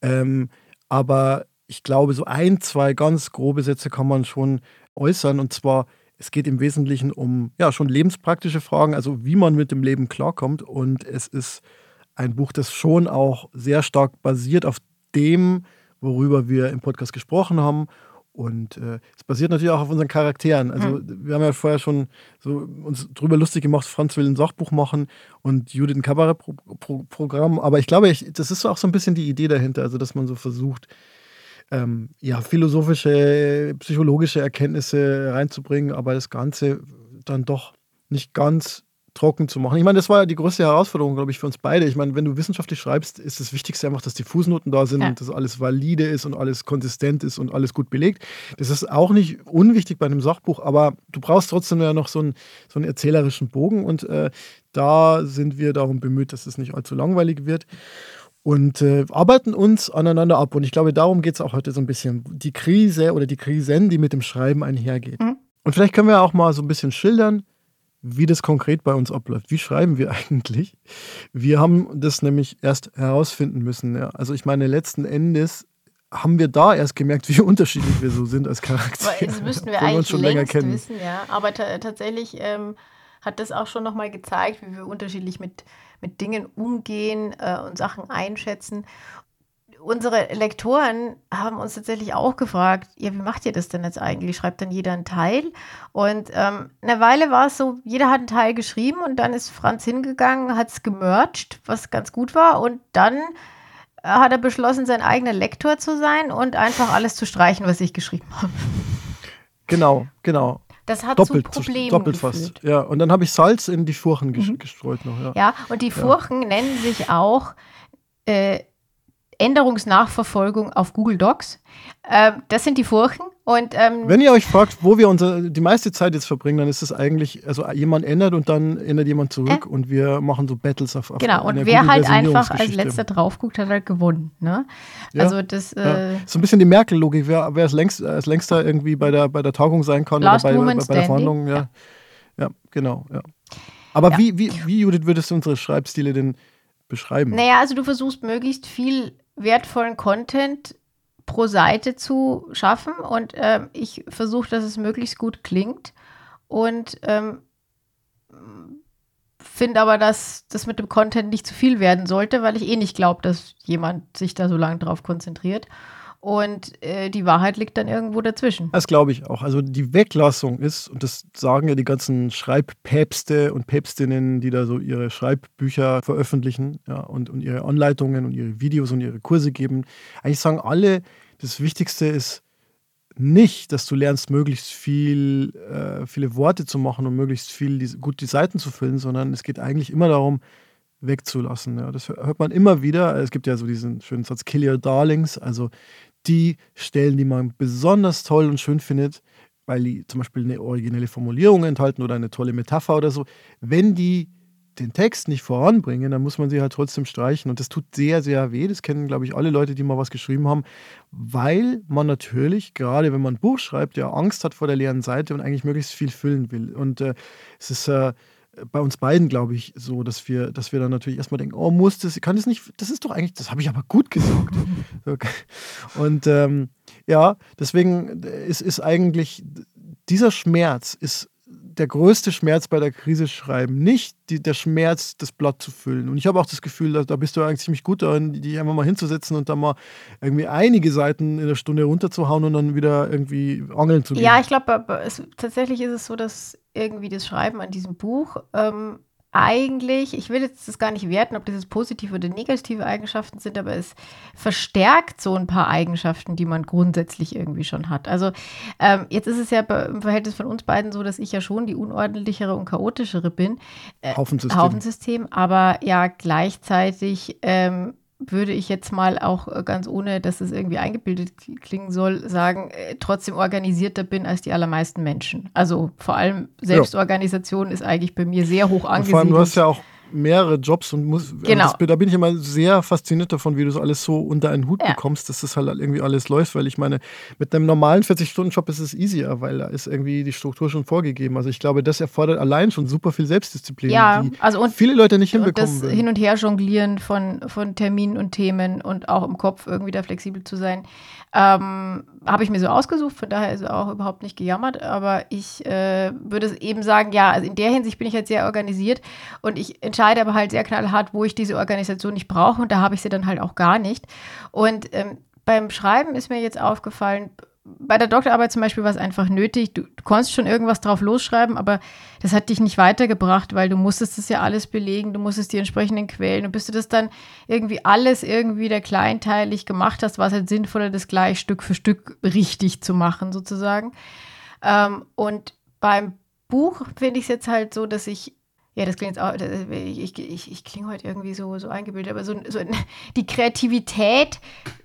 Ähm, aber ich glaube, so ein, zwei ganz grobe Sätze kann man schon äußern. Und zwar, es geht im Wesentlichen um ja schon lebenspraktische Fragen, also wie man mit dem Leben klarkommt. Und es ist ein Buch, das schon auch sehr stark basiert auf dem, worüber wir im Podcast gesprochen haben und äh, es basiert natürlich auch auf unseren Charakteren. Also mhm. wir haben ja vorher schon so uns drüber lustig gemacht, Franz will ein Sachbuch machen und Judith ein Kabarettprogramm. Aber ich glaube, ich, das ist auch so ein bisschen die Idee dahinter, also dass man so versucht, ähm, ja, philosophische, psychologische Erkenntnisse reinzubringen, aber das Ganze dann doch nicht ganz trocken zu machen. Ich meine, das war ja die größte Herausforderung, glaube ich, für uns beide. Ich meine, wenn du wissenschaftlich schreibst, ist das Wichtigste einfach, dass die Fußnoten da sind ja. und dass alles valide ist und alles konsistent ist und alles gut belegt. Das ist auch nicht unwichtig bei einem Sachbuch, aber du brauchst trotzdem ja noch so einen, so einen erzählerischen Bogen und äh, da sind wir darum bemüht, dass es nicht allzu langweilig wird und äh, arbeiten uns aneinander ab. Und ich glaube, darum geht es auch heute so ein bisschen. Die Krise oder die Krisen, die mit dem Schreiben einhergeht. Mhm. Und vielleicht können wir auch mal so ein bisschen schildern, wie das konkret bei uns abläuft. Wie schreiben wir eigentlich? Wir haben das nämlich erst herausfinden müssen. Ja. Also ich meine, letzten Endes haben wir da erst gemerkt, wie unterschiedlich wir so sind als Charaktere. Das müssten wir eigentlich schon länger kennen. wissen, ja. Aber tatsächlich ähm, hat das auch schon nochmal gezeigt, wie wir unterschiedlich mit, mit Dingen umgehen äh, und Sachen einschätzen unsere Lektoren haben uns tatsächlich auch gefragt, ja, wie macht ihr das denn jetzt eigentlich? Schreibt dann jeder einen Teil? Und ähm, eine Weile war es so, jeder hat einen Teil geschrieben und dann ist Franz hingegangen, hat es gemercht, was ganz gut war. Und dann äh, hat er beschlossen, sein eigener Lektor zu sein und einfach alles zu streichen, was ich geschrieben habe. Genau, genau. Das hat doppelt, zu Problemen doppelt fast. Ja, und dann habe ich Salz in die Furchen mhm. gestreut noch. Ja, ja und die Furchen ja. nennen sich auch äh, Änderungsnachverfolgung auf Google Docs. Äh, das sind die Furchen. Und, ähm, Wenn ihr euch fragt, wo wir unsere, die meiste Zeit jetzt verbringen, dann ist es eigentlich, also jemand ändert und dann ändert jemand zurück äh? und wir machen so Battles auf, auf Genau, und wer halt einfach als letzter drauf guckt, hat halt gewonnen. Ne? Ja, also das äh, ja. So ein bisschen die Merkel-Logik, wer, wer als, längst, als längster irgendwie bei der, bei der Tagung sein kann Last oder bei, bei, bei der Verhandlung. Ja. ja, genau. Ja. Aber Wie, wie, wie, Judith, würdest du unsere Schreibstile denn beschreiben? Naja, also du versuchst möglichst viel wertvollen Content pro Seite zu schaffen und äh, ich versuche, dass es möglichst gut klingt und ähm, finde aber, dass das mit dem Content nicht zu viel werden sollte, weil ich eh nicht glaube, dass jemand sich da so lange drauf konzentriert. Und äh, die Wahrheit liegt dann irgendwo dazwischen. Das glaube ich auch. Also die Weglassung ist, und das sagen ja die ganzen Schreibpäpste und Päpstinnen, die da so ihre Schreibbücher veröffentlichen ja, und, und ihre Anleitungen und ihre Videos und ihre Kurse geben. Eigentlich sagen alle, das Wichtigste ist nicht, dass du lernst, möglichst viel, äh, viele Worte zu machen und möglichst viel die, gut die Seiten zu füllen, sondern es geht eigentlich immer darum, wegzulassen. Ja. Das hört man immer wieder. Es gibt ja so diesen schönen Satz, Kill your darlings, also die Stellen, die man besonders toll und schön findet, weil die zum Beispiel eine originelle Formulierung enthalten oder eine tolle Metapher oder so, wenn die den Text nicht voranbringen, dann muss man sie halt trotzdem streichen. Und das tut sehr, sehr weh. Das kennen, glaube ich, alle Leute, die mal was geschrieben haben, weil man natürlich, gerade wenn man ein Buch schreibt, ja Angst hat vor der leeren Seite und eigentlich möglichst viel füllen will. Und äh, es ist äh, bei uns beiden, glaube ich, so, dass wir, dass wir dann natürlich erstmal denken, oh, muss das, kann das nicht, das ist doch eigentlich, das habe ich aber gut gesagt. Und ähm, ja, deswegen ist, ist eigentlich, dieser Schmerz ist der größte Schmerz bei der Krise schreiben, nicht die, der Schmerz, das Blatt zu füllen. Und ich habe auch das Gefühl, da, da, bist du eigentlich ziemlich gut darin, die einfach mal hinzusetzen und dann mal irgendwie einige Seiten in der Stunde runterzuhauen und dann wieder irgendwie angeln zu gehen. Ja, ich glaube, tatsächlich ist es so, dass irgendwie das Schreiben an diesem Buch ähm, eigentlich, ich will jetzt das gar nicht werten, ob das jetzt positive oder negative Eigenschaften sind, aber es verstärkt so ein paar Eigenschaften, die man grundsätzlich irgendwie schon hat. Also ähm, jetzt ist es ja im Verhältnis von uns beiden so, dass ich ja schon die unordentlichere und chaotischere bin. Äh, Haufensystem. Haufensystem, aber ja gleichzeitig ähm, würde ich jetzt mal auch äh, ganz ohne, dass es irgendwie eingebildet klingen soll, sagen, äh, trotzdem organisierter bin als die allermeisten Menschen. Also vor allem Selbstorganisation ja. ist eigentlich bei mir sehr hoch angesiedelt. vor allem, du hast ja auch mehrere Jobs und muss, also genau. Das, da bin ich immer sehr fasziniert davon, wie du so alles so unter einen Hut ja. bekommst, dass das halt irgendwie alles läuft, weil ich meine, mit einem normalen 40-Stunden-Job ist es easier, weil da ist irgendwie die Struktur schon vorgegeben. Also ich glaube, das erfordert allein schon super viel Selbstdisziplin, ja, die also und, viele Leute nicht hinbekommen. Und das Hin- und Her-Jonglieren von, von Terminen und Themen und auch im Kopf irgendwie da flexibel zu sein. Ähm, Habe ich mir so ausgesucht, von daher ist auch überhaupt nicht gejammert. Aber ich äh, würde eben sagen, ja, also in der Hinsicht bin ich halt sehr organisiert und ich entscheide aber halt sehr knallhart, wo ich diese Organisation nicht brauche und da habe ich sie dann halt auch gar nicht. Und ähm, beim Schreiben ist mir jetzt aufgefallen, bei der Doktorarbeit zum Beispiel war es einfach nötig. Du, du, konntest schon irgendwas drauf losschreiben, aber das hat dich nicht weitergebracht, weil du musstest das ja alles belegen, du musstest die entsprechenden Quellen. Und bis du das dann irgendwie alles irgendwie der kleinteilig gemacht hast, war es halt sinnvoller, das gleich Stück für Stück richtig zu machen, sozusagen. Ähm, und beim Buch finde ich es jetzt halt so, dass ich ja, das klingt jetzt auch, ich, ich, ich klinge heute irgendwie so, so eingebildet, aber so, so die Kreativität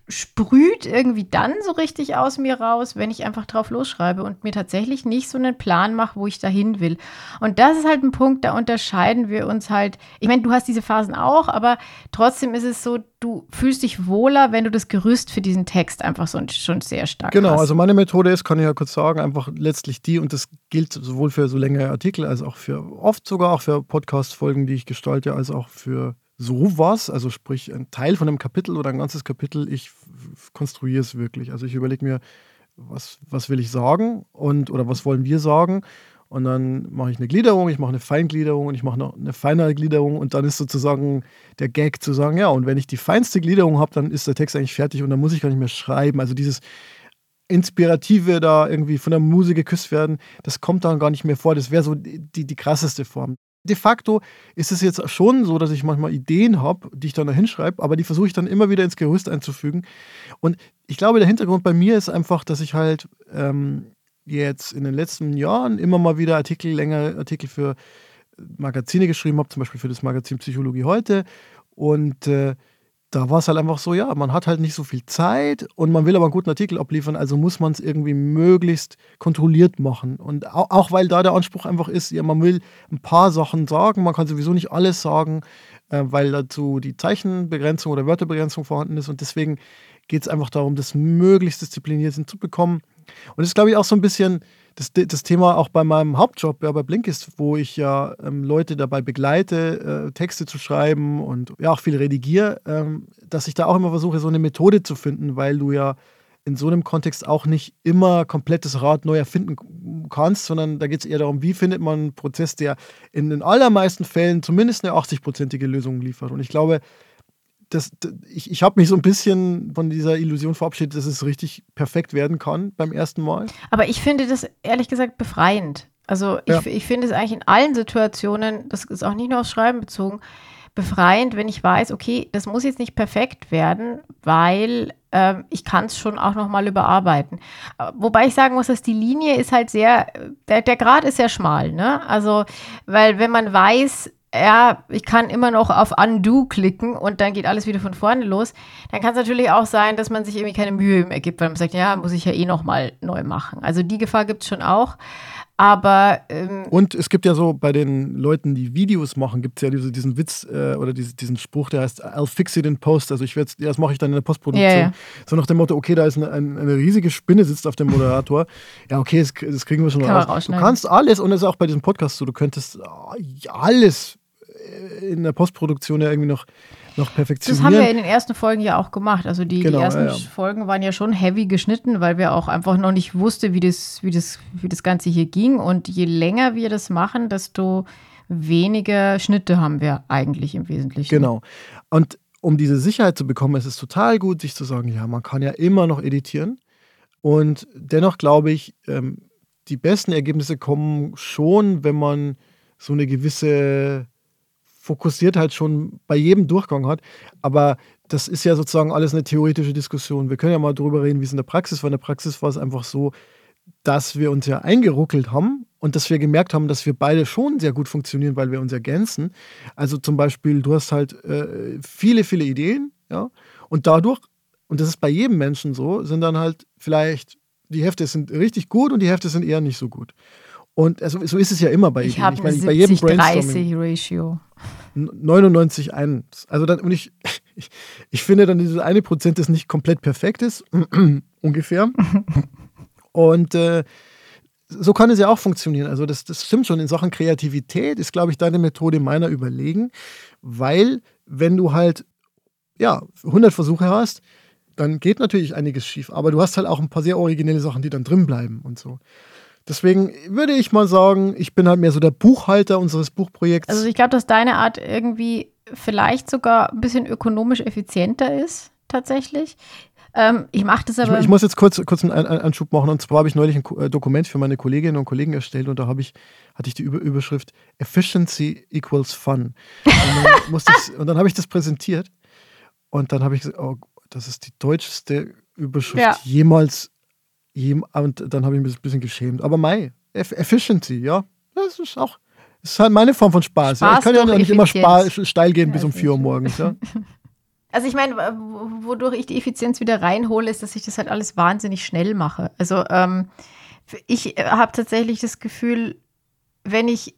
sprüht irgendwie dann so richtig aus mir raus, wenn ich einfach drauf losschreibe und mir tatsächlich nicht so einen Plan mache, wo ich dahin will. Und das ist halt ein Punkt, da unterscheiden wir uns halt. Ich meine, du hast diese Phasen auch, aber trotzdem ist es so, du fühlst dich wohler, wenn du das Gerüst für diesen Text einfach so schon sehr stark genau, hast. Genau, also meine Methode ist, kann ich ja kurz sagen, einfach letztlich die und das gilt sowohl für so längere Artikel als auch für oft sogar auch für Podcast-Folgen, die ich gestalte, als auch für sowas, also sprich ein Teil von einem Kapitel oder ein ganzes Kapitel, ich konstruiere es wirklich. Also ich überlege mir, was, was will ich sagen und oder was wollen wir sagen und dann mache ich eine Gliederung, ich mache eine Feingliederung und ich mache noch eine feinere Gliederung und dann ist sozusagen der Gag zu sagen, ja, und wenn ich die feinste Gliederung habe, dann ist der Text eigentlich fertig und dann muss ich gar nicht mehr schreiben. Also dieses Inspirative da irgendwie von der Muse geküsst werden, das kommt dann gar nicht mehr vor. Das wäre so die, die krasseste Form de facto ist es jetzt schon so, dass ich manchmal Ideen habe, die ich dann da hinschreibe, aber die versuche ich dann immer wieder ins Gerüst einzufügen. Und ich glaube, der Hintergrund bei mir ist einfach, dass ich halt ähm, jetzt in den letzten Jahren immer mal wieder Artikel, längere Artikel für Magazine geschrieben habe, zum Beispiel für das Magazin Psychologie heute. Und äh, da war es halt einfach so, ja, man hat halt nicht so viel Zeit und man will aber einen guten Artikel abliefern, also muss man es irgendwie möglichst kontrolliert machen. Und auch, auch, weil da der Anspruch einfach ist, ja, man will ein paar Sachen sagen, man kann sowieso nicht alles sagen, äh, weil dazu die Zeichenbegrenzung oder Wörterbegrenzung vorhanden ist und deswegen geht es einfach darum, das möglichst diszipliniert hinzubekommen. Und das ist, glaube ich, auch so ein bisschen das, das Thema auch bei meinem Hauptjob, ja, bei Blinkist, wo ich ja ähm, Leute dabei begleite, äh, Texte zu schreiben und ja auch viel redigiere, ähm, dass ich da auch immer versuche, so eine Methode zu finden, weil du ja in so einem Kontext auch nicht immer komplettes Rad neu erfinden kannst, sondern da geht es eher darum, wie findet man einen Prozess, der in den allermeisten Fällen zumindest eine 80-prozentige Lösung liefert. Und ich glaube, das, ich, ich habe mich so ein bisschen von dieser Illusion verabschiedet, dass es richtig perfekt werden kann beim ersten Mal. Aber ich finde das ehrlich gesagt befreiend. Also ich, ja. ich finde es eigentlich in allen Situationen, das ist auch nicht nur aufs Schreiben bezogen, befreiend, wenn ich weiß, okay, das muss jetzt nicht perfekt werden, weil ähm, ich kann es schon auch nochmal überarbeiten. Wobei ich sagen muss, dass die Linie ist halt sehr, der, der Grad ist sehr schmal, ne? Also, weil wenn man weiß, ja, ich kann immer noch auf Undo klicken und dann geht alles wieder von vorne los. Dann kann es natürlich auch sein, dass man sich irgendwie keine Mühe mehr gibt, weil man sagt, ja, muss ich ja eh nochmal neu machen. Also die Gefahr gibt es schon auch. Aber. Ähm, und es gibt ja so bei den Leuten, die Videos machen, gibt es ja diese, diesen Witz äh, oder diese, diesen Spruch, der heißt, I'll fix it in post. Also ich werde ja, das mache ich dann in der Postproduktion. Ja, ja. So nach dem Motto, okay, da ist eine, eine, riesige Spinne sitzt auf dem Moderator. ja, okay, das, das kriegen wir schon Kann raus. Du kannst alles, und das ist auch bei diesem Podcast so, du könntest äh, alles in der Postproduktion ja irgendwie noch, noch perfektionieren. Das haben wir in den ersten Folgen ja auch gemacht. Also die, genau, die ersten ja, ja. Folgen waren ja schon heavy geschnitten, weil wir auch einfach noch nicht wussten, wie das, wie, das, wie das Ganze hier ging. Und je länger wir das machen, desto weniger Schnitte haben wir eigentlich im Wesentlichen. Genau. Und um diese Sicherheit zu bekommen, ist es total gut, sich zu sagen, ja, man kann ja immer noch editieren. Und dennoch glaube ich, ähm, die besten Ergebnisse kommen schon, wenn man so eine gewisse fokussiert halt schon bei jedem Durchgang hat. Aber das ist ja sozusagen alles eine theoretische Diskussion. Wir können ja mal darüber reden, wie es in der Praxis war. In der Praxis war es einfach so, dass wir uns ja eingeruckelt haben und dass wir gemerkt haben, dass wir beide schon sehr gut funktionieren, weil wir uns ergänzen. Also zum Beispiel, du hast halt äh, viele, viele Ideen, ja, und dadurch, und das ist bei jedem Menschen so, sind dann halt vielleicht die Hälfte sind richtig gut und die Hälfte sind eher nicht so gut. Und also, so ist es ja immer bei ich Ideen. Ich meine, bei jedem 30 Ratio. 99 1. Also dann, und ich, ich, ich finde dann, dieses eine Prozent ist nicht komplett perfekt ist, ungefähr. und äh, so kann es ja auch funktionieren. Also das, das stimmt schon. In Sachen Kreativität ist, glaube ich, deine Methode meiner überlegen, weil wenn du halt ja 100 Versuche hast, dann geht natürlich einiges schief. Aber du hast halt auch ein paar sehr originelle Sachen, die dann drin bleiben und so. Deswegen würde ich mal sagen, ich bin halt mehr so der Buchhalter unseres Buchprojekts. Also ich glaube, dass deine Art irgendwie vielleicht sogar ein bisschen ökonomisch effizienter ist, tatsächlich. Ähm, ich mache das aber. Ich, ich, muss jetzt kurz, kurz einen Anschub machen. Und zwar habe ich neulich ein äh, Dokument für meine Kolleginnen und Kollegen erstellt und da habe ich, hatte ich die Überschrift Efficiency equals Fun. Und dann, dann habe ich das präsentiert und dann habe ich gesagt, oh, das ist die deutscheste Überschrift ja. jemals und dann habe ich mich ein bisschen geschämt. Aber Mai, Efficiency, ja, das ist auch, das ist halt meine Form von Spaß. Spaß ja. Ich kann ja nicht immer steil gehen ja, bis um 4 Uhr morgens. Ja. Also ich meine, wodurch ich die Effizienz wieder reinhole, ist, dass ich das halt alles wahnsinnig schnell mache. Also ähm, ich äh, habe tatsächlich das Gefühl, wenn ich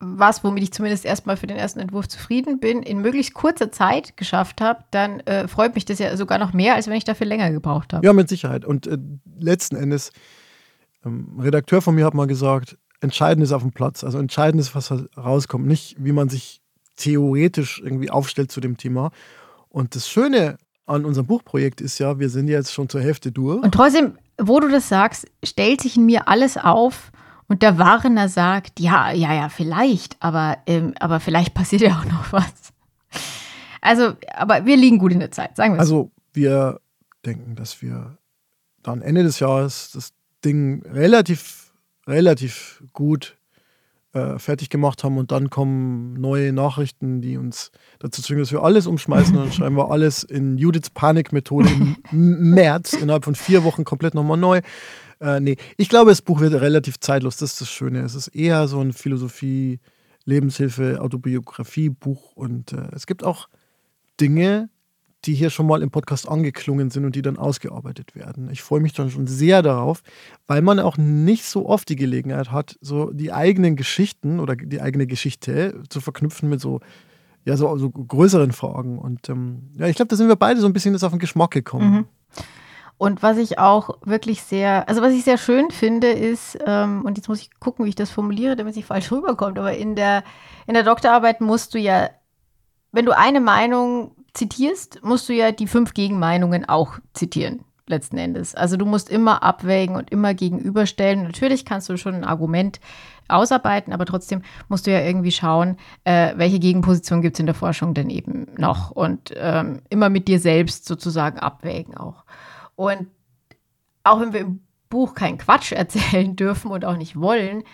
was, womit ich zumindest erstmal für den ersten Entwurf zufrieden bin, in möglichst kurzer Zeit geschafft habe, dann äh, freut mich das ja sogar noch mehr, als wenn ich dafür länger gebraucht habe. Ja, mit Sicherheit. Und äh, letzten Endes, ähm, ein Redakteur von mir hat mal gesagt, entscheidend ist auf dem Platz. Also entscheidend ist, was rauskommt, nicht wie man sich theoretisch irgendwie aufstellt zu dem Thema. Und das Schöne an unserem Buchprojekt ist ja, wir sind jetzt schon zur Hälfte durch. Und trotzdem, wo du das sagst, stellt sich in mir alles auf, und der Warner sagt, ja, ja, ja, vielleicht, aber, ähm, aber vielleicht passiert ja auch noch was. Also, aber wir liegen gut in der Zeit, sagen wir Also, wir denken, dass wir dann Ende des Jahres das Ding relativ, relativ gut äh, fertig gemacht haben und dann kommen neue Nachrichten, die uns dazu zwingen, dass wir alles umschmeißen und dann schreiben wir alles in Judiths Panikmethode im März, innerhalb von vier Wochen komplett nochmal neu. Äh, nee, ich glaube, das Buch wird relativ zeitlos. Das ist das Schöne. Es ist eher so ein Philosophie, Lebenshilfe, Autobiografie-Buch. Und äh, es gibt auch Dinge, die hier schon mal im Podcast angeklungen sind und die dann ausgearbeitet werden. Ich freue mich dann schon sehr darauf, weil man auch nicht so oft die Gelegenheit hat, so die eigenen Geschichten oder die eigene Geschichte zu verknüpfen mit so, ja, so, so größeren Fragen. Und ähm, ja, ich glaube, da sind wir beide so ein bisschen jetzt auf den Geschmack gekommen. Mhm. Und was ich auch wirklich sehr, also was ich sehr schön finde, ist, ähm, und jetzt muss ich gucken, wie ich das formuliere, damit es nicht falsch rüberkommt, aber in der, in der Doktorarbeit musst du ja, wenn du eine Meinung zitierst, musst du ja die fünf Gegenmeinungen auch zitieren letzten Endes. Also du musst immer abwägen und immer gegenüberstellen. Natürlich kannst du schon ein Argument ausarbeiten, aber trotzdem musst du ja irgendwie schauen, äh, welche Gegenposition gibt es in der Forschung denn eben noch und ähm, immer mit dir selbst sozusagen abwägen auch. Und auch wenn wir im Buch keinen Quatsch erzählen dürfen und auch nicht wollen,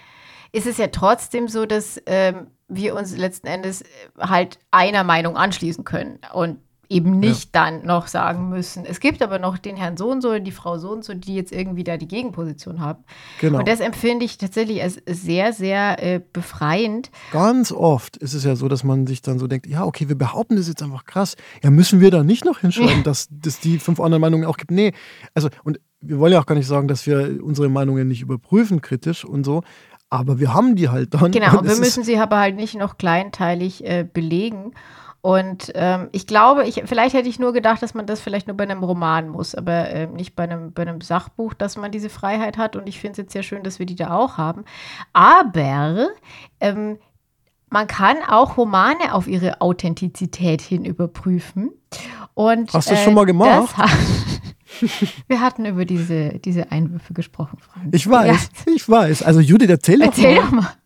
ist es ja trotzdem so, dass ähm, wir uns letzten Endes halt einer Meinung anschließen können. Und eben nicht ja. dann noch sagen müssen. Es gibt aber noch den Herrn so und so, die Frau so und so, die jetzt irgendwie da die Gegenposition haben. Genau. Und das empfinde ich tatsächlich als sehr, sehr äh, befreiend. Ganz oft ist es ja so, dass man sich dann so denkt, ja, okay, wir behaupten das jetzt einfach krass. Ja, müssen wir da nicht noch hinschreiben, dass es die fünf anderen Meinungen auch gibt? Nee, also und wir wollen ja auch gar nicht sagen, dass wir unsere Meinungen nicht überprüfen kritisch und so, aber wir haben die halt dann. Genau, und wir müssen sie aber halt nicht noch kleinteilig äh, belegen. Und ähm, ich glaube, ich, vielleicht hätte ich nur gedacht, dass man das vielleicht nur bei einem Roman muss, aber äh, nicht bei einem, bei einem Sachbuch, dass man diese Freiheit hat. Und ich finde es jetzt sehr schön, dass wir die da auch haben. Aber ähm, man kann auch Romane auf ihre Authentizität hin überprüfen. Und, Hast du das äh, schon mal gemacht? wir hatten über diese, diese Einwürfe gesprochen, Frank. Ich weiß, ja. ich weiß. Also Judith, erzähl, erzähl doch mal. Doch mal.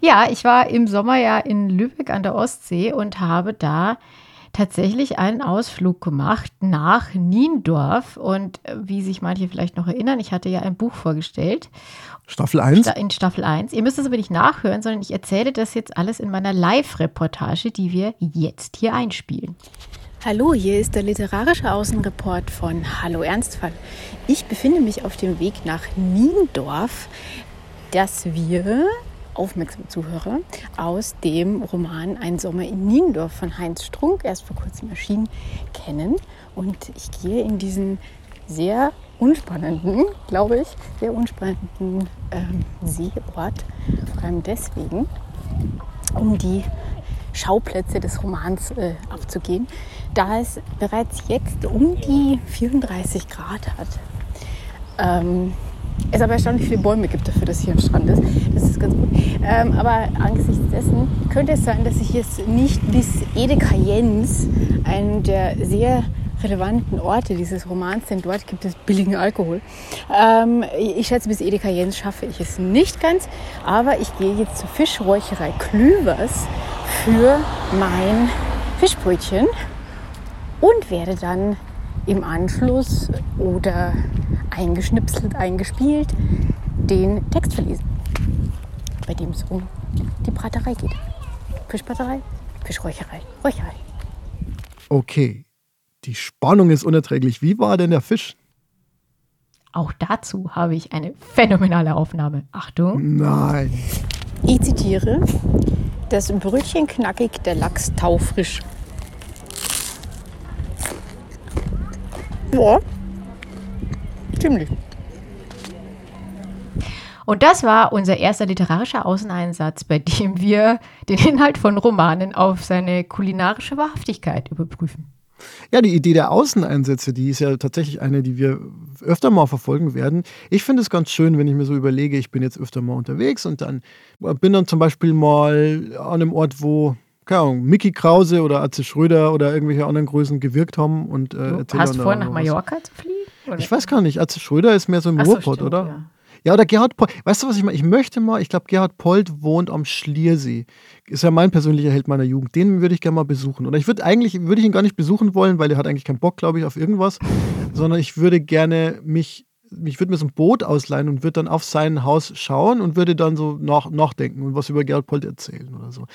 Ja, ich war im Sommer ja in Lübeck an der Ostsee und habe da tatsächlich einen Ausflug gemacht nach Niendorf. Und äh, wie sich manche vielleicht noch erinnern, ich hatte ja ein Buch vorgestellt. Staffel 1? In Staffel 1. Ihr müsst es aber nicht nachhören, sondern ich erzähle das jetzt alles in meiner Live-Reportage, die wir jetzt hier einspielen. Hallo, hier ist der literarische Außenreport von Hallo Ernstfall. Ich befinde mich auf dem Weg nach Niendorf, das wir aufmerksame Zuhörer aus dem Roman Ein Sommer in Niendorf von Heinz Strunk, erst vor kurzem erschienen, kennen. Und ich gehe in diesen sehr unspannenden, glaube ich, sehr unspannenden ähm, Seeort, vor allem deswegen, um die Schauplätze des Romans äh, abzugehen, da es bereits jetzt um die 34 Grad hat. Ähm, es aber erstaunlich viele Bäume gibt dafür, dass hier ein Strand ist. Das ist ganz gut. Ähm, aber angesichts dessen könnte es sein, dass ich jetzt nicht bis Edeka Jens, einen der sehr relevanten Orte dieses Romans, denn dort gibt es billigen Alkohol. Ähm, ich schätze, bis Edeka Jens schaffe ich es nicht ganz, aber ich gehe jetzt zur Fischräucherei Klüvers für mein Fischbrötchen und werde dann im Anschluss oder eingeschnipselt, eingespielt den Text verlesen, bei dem es um die Braterei geht. Fischbraterei, Fischräucherei, Räucherei. Okay, die Spannung ist unerträglich. Wie war denn der Fisch? Auch dazu habe ich eine phänomenale Aufnahme. Achtung. Nein. Ich zitiere: Das Brötchen knackig, der Lachs taufrisch. Ja, ziemlich. Und das war unser erster literarischer Außeneinsatz, bei dem wir den Inhalt von Romanen auf seine kulinarische Wahrhaftigkeit überprüfen. Ja, die Idee der Außeneinsätze, die ist ja tatsächlich eine, die wir öfter mal verfolgen werden. Ich finde es ganz schön, wenn ich mir so überlege, ich bin jetzt öfter mal unterwegs und dann bin dann zum Beispiel mal an einem Ort, wo keine Ahnung, Mickey Krause oder Atze Schröder oder irgendwelche anderen Größen gewirkt haben und äh, Hast du vor, nach Mallorca zu fliegen? Ich weiß gar nicht. Atze Schröder ist mehr so im Ruhrpott, so, oder? Ja. Ja, oder Gerhard Polt. Weißt du, was ich meine? Ich möchte mal, ich glaube, Gerhard Polt wohnt am Schliersee. Ist ja mein persönlicher Held meiner Jugend. Den würde ich gerne mal besuchen. Oder ich würde eigentlich, würde ich ihn gar nicht besuchen wollen, weil der hat eigentlich keinen Bock, glaube ich, auf irgendwas. Sondern ich würde gerne mich, mich würde mir so ein Boot ausleihen und würde dann auf sein Haus schauen und würde dann so nach, nachdenken und was über Gerhard Polt erzählen oder so.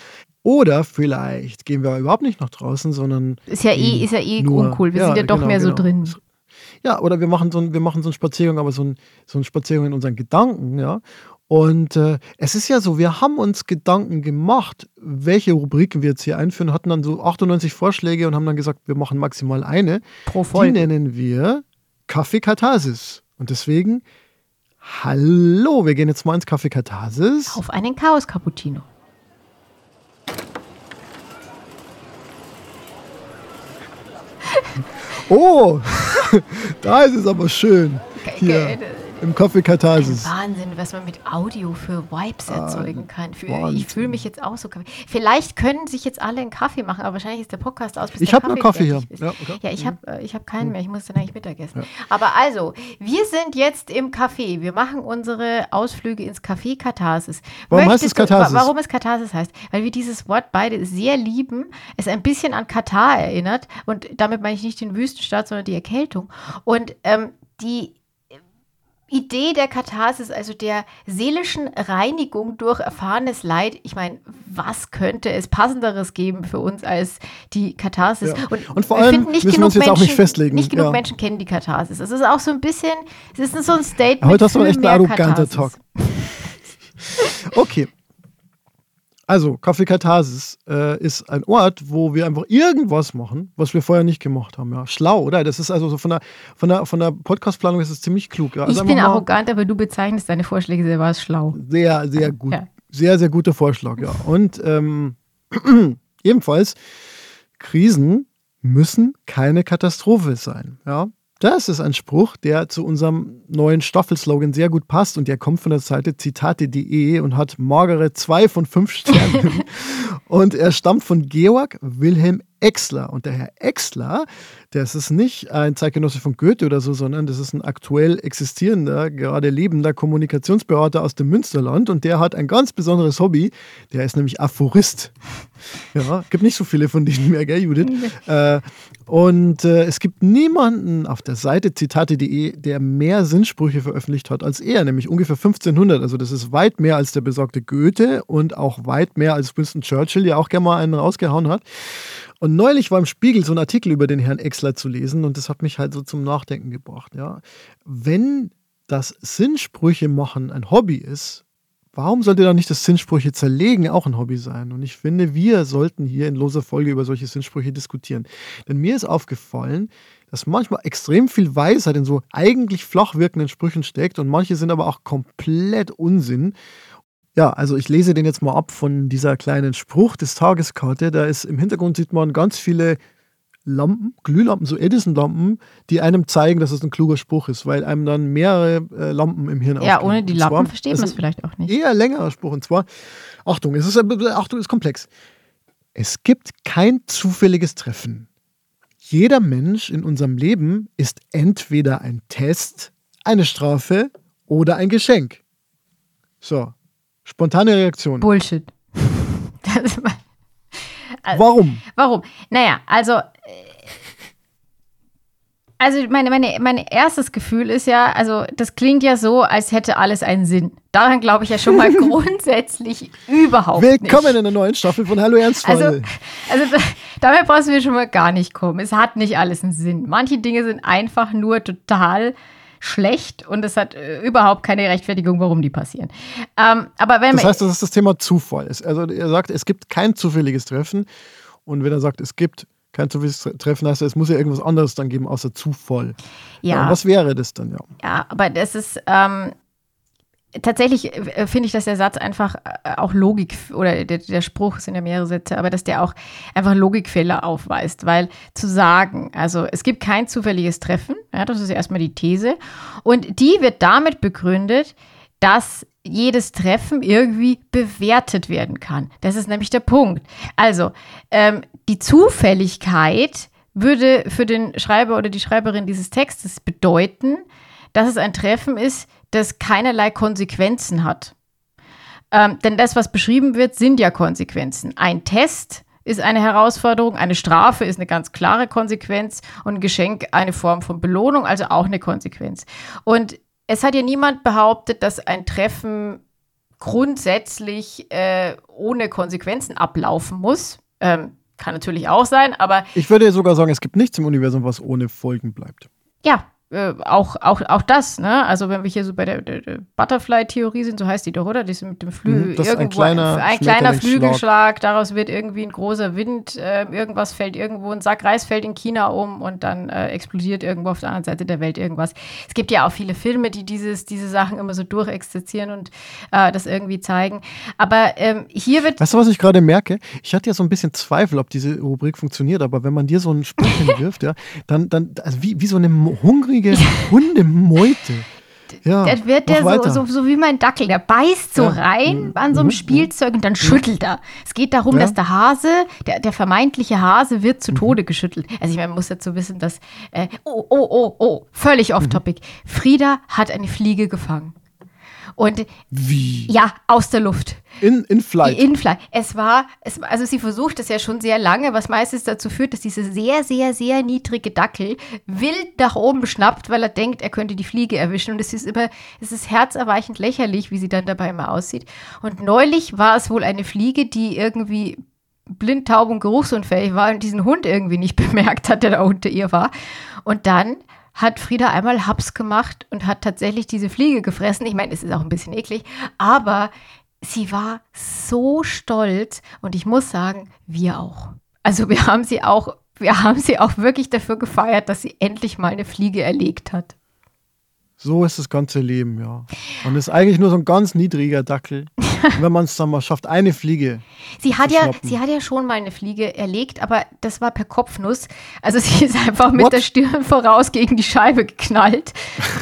Oder vielleicht gehen wir überhaupt nicht nach draußen, sondern. Ist ja eh, ist ja eh uncool. Wir ja, sind ja doch genau, mehr so genau. drin. Ja, oder wir machen so, ein, wir machen so einen Spaziergang, aber so ein, so ein Spaziergang in unseren Gedanken, ja. Und äh, es ist ja so, wir haben uns Gedanken gemacht, welche Rubriken wir jetzt hier einführen, hatten dann so 98 Vorschläge und haben dann gesagt, wir machen maximal eine. Pro Folge. Die nennen wir Kaffee Katharsis. Und deswegen, hallo, wir gehen jetzt mal ins Kaffee Katharsis. Auf einen Chaos Cappuccino. Oh! da ist es aber schön. Hier. Im Coffee Katharsis. Wahnsinn, was man mit Audio für Vibes erzeugen kann. Für, ich fühle mich jetzt auch so. Kaffee. Vielleicht können sich jetzt alle einen Kaffee machen, aber wahrscheinlich ist der Podcast aus. Bis Ich der hab noch Kaffee hier. Ja, okay. Mhm. ja ich habe äh, ich hab keinen mehr. Ich muss dann eigentlich Mittagessen. Aber also, wir sind jetzt im Café. Wir machen unsere Ausflüge ins Café Katharsis. Warum heißt es du- Katharsis? wa- Warum es Katharsis heißt? Weil wir dieses Wort beide sehr lieben. Es ein bisschen an Katar erinnert. Und damit meine ich nicht den Wüstenstaat, sondern die Erkältung. Und ähm, die Idee der Katharsis, also der seelischen Reinigung durch erfahrenes Leid, ich meine, was könnte es passenderes geben für uns als die Katharsis? Ja. Und vor allem müssen wir uns jetzt auch nicht festlegen. Nicht genug Ja. Menschen kennen die Katharsis. Es ist auch so ein bisschen, es ist so ein Statement. Heute hast du echt arroganter Katharsis. Talk. Okay. Also, Kaffee Katharsis äh, ist ein Ort, wo wir einfach irgendwas machen, was wir vorher nicht gemacht haben. Ja, schlau, oder? Das ist also so von der, von der, von der Podcast-Planung ist es ziemlich klug. Ja. Also Ich bin arrogant, aber du bezeichnest deine Vorschläge sehr als schlau. Sehr, sehr gut. Ja. Sehr, sehr guter Vorschlag, ja. Und ähm, ebenfalls, Krisen müssen keine Katastrophe sein. Ja. Das ist ein Spruch, der zu unserem neuen Staffelslogan sehr gut passt und der kommt von der Seite zitate.de und hat magere zwei von fünf Sternen. und er stammt von Georg Wilhelm Exler. Und der Herr Exler, das ist nicht ein Zeitgenosse von Goethe oder so, sondern das ist ein aktuell existierender, gerade lebender Kommunikationsberater aus dem Münsterland und der hat ein ganz besonderes Hobby. Der ist nämlich Aphorist. Ja, gibt nicht so viele von denen mehr, gell, Judith? Äh, und äh, es gibt niemanden auf der Seite zitate.de, der mehr Sinnsprüche veröffentlicht hat als er, nämlich ungefähr 1500. Also das ist weit mehr als der besagte Goethe und auch weit mehr als Winston Churchill, der auch gerne mal einen rausgehauen hat. Und neulich war im Spiegel so ein Artikel über den Herrn Exler zu lesen und das hat mich halt so zum Nachdenken gebracht. Ja. Wenn das Sinnsprüche machen ein Hobby ist, warum sollte dann nicht das Sinnsprüche zerlegen auch ein Hobby sein? Und ich finde, wir sollten hier in loser Folge über solche Sinnsprüche diskutieren. Denn mir ist aufgefallen, dass manchmal extrem viel Weisheit in so eigentlich flach wirkenden Sprüchen steckt und manche sind aber auch komplett Unsinn. Ja, also ich lese den jetzt mal ab von dieser kleinen Spruch des Tageskarte. Da ist im Hintergrund sieht man ganz viele Lampen, Glühlampen, so Edison-Lampen, die einem zeigen, dass es ein kluger Spruch ist, weil einem dann mehrere äh, Lampen im Hirn Ja, aufgehen. ohne die Und Lampen zwar- versteht man es vielleicht auch nicht. Eher längerer Spruch. Und zwar, Achtung, es ist, Achtung, ist komplex. Es gibt kein zufälliges Treffen. Jeder Mensch in unserem Leben ist entweder ein Test, eine Strafe oder ein Geschenk. So, spontane Reaktion. Bullshit. Mein- Warum? Warum? Naja, also, äh, also meine, meine, mein erstes Gefühl ist ja, also das klingt ja so, als hätte alles einen Sinn. Daran glaube ich ja schon mal grundsätzlich überhaupt Willkommen nicht. in der neuen Staffel von Hallo Ernstfall. Also, also da, damit brauchst du mir schon mal gar nicht kommen. Es hat nicht alles einen Sinn. Manche Dinge sind einfach nur total schlecht und es hat äh, überhaupt keine Rechtfertigung, warum die passieren. Ähm, aber wenn das heißt, das ist das Thema Zufall. Es- Also er sagt, es gibt kein zufälliges Treffen. Und wenn er sagt, es gibt kein zufälliges Treffen, heißt das, es muss ja irgendwas anderes dann geben, außer Zufall. ja, und was wäre das dann, ja? Ja, aber das ist ähm, tatsächlich äh, finde ich, dass der Satz einfach äh, auch Logik oder der, der Spruch sind ja mehrere Sätze, aber dass der auch einfach Logikfehler aufweist, weil zu sagen, also es gibt kein zufälliges Treffen, ja, das ist erstmal die These und die wird damit begründet, dass jedes Treffen irgendwie bewertet werden kann. Das ist nämlich der Punkt. Also, ähm, die Zufälligkeit würde für den Schreiber oder die Schreiberin dieses Textes bedeuten, dass es ein Treffen ist, das keinerlei Konsequenzen hat. Ähm, denn das, was beschrieben wird, sind ja Konsequenzen. Ein Test ist eine Herausforderung, eine Strafe ist eine ganz klare Konsequenz und ein Geschenk eine Form von Belohnung, also auch eine Konsequenz. Und es hat ja niemand behauptet, dass ein Treffen grundsätzlich äh, ohne Konsequenzen ablaufen muss. Ähm, kann natürlich auch sein, aber Ich würde sogar sagen, es gibt nichts im Universum, was ohne Folgen bleibt. ja, äh, auch, auch, auch das, ne? Also wenn wir hier so bei der, der, der Butterfly-Theorie sind, so heißt die doch, oder? Das mit dem Flügel. Mhm, das ist ein irgendwo kleiner ein kleiner. Flügelschlag, daraus wird irgendwie ein großer Wind, äh, irgendwas fällt irgendwo, ein Sack Reis fällt in China um und dann äh, explodiert irgendwo auf der anderen Seite der Welt irgendwas. Es gibt ja auch viele Filme, die dieses, diese Sachen immer so durchexerzieren und äh, das irgendwie zeigen. Aber ähm, hier wird Weißt du, was ich gerade merke? Ich hatte ja so ein bisschen Zweifel, ob diese Rubrik funktioniert, aber wenn man dir so einen Spruch hinwirft, ja, dann, dann also wie, wie so eine hungrige Hundemeute. Ja, Der wird der so, so, so wie mein Dackel, der beißt so Ja. rein Mhm. an so einem Mhm. Spielzeug und dann schüttelt er. Es geht darum, Ja. dass der Hase, der, der vermeintliche Hase, wird Mhm. zu Tode geschüttelt. Also ich meine, man muss dazu wissen, dass, äh, oh, oh, oh, oh, völlig Mhm. off-topic. Frieda hat eine Fliege gefangen. Und Wie? ja, aus der Luft. In, in Flight. Die Infly. Es war, es, also sie versucht es ja schon sehr lange, was meistens dazu führt, dass dieser sehr, sehr, sehr niedrige Dackel wild nach oben schnappt, weil er denkt, er könnte die Fliege erwischen. Und es ist immer, es ist herzerweichend lächerlich, wie sie dann dabei immer aussieht. Und neulich war es wohl eine Fliege, die irgendwie blind, taub und geruchsunfähig war und diesen Hund irgendwie nicht bemerkt hat, der da unter ihr war. Und dann hat Frieda einmal Haps gemacht und hat tatsächlich diese Fliege gefressen. Ich meine, es ist auch ein bisschen eklig, aber sie war so stolz und ich muss sagen, wir auch. Also wir haben sie auch, wir haben sie auch wirklich dafür gefeiert, dass sie endlich mal eine Fliege erlegt hat. So ist das ganze Leben, ja. Und ist eigentlich nur so ein ganz niedriger Dackel. Wenn man es dann mal schafft, eine Fliege. Sie hat ja, schnappen. sie hat ja schon mal eine Fliege erlegt, aber das war per Kopfnuss. Also sie ist einfach mit What? der Stirn voraus gegen die Scheibe geknallt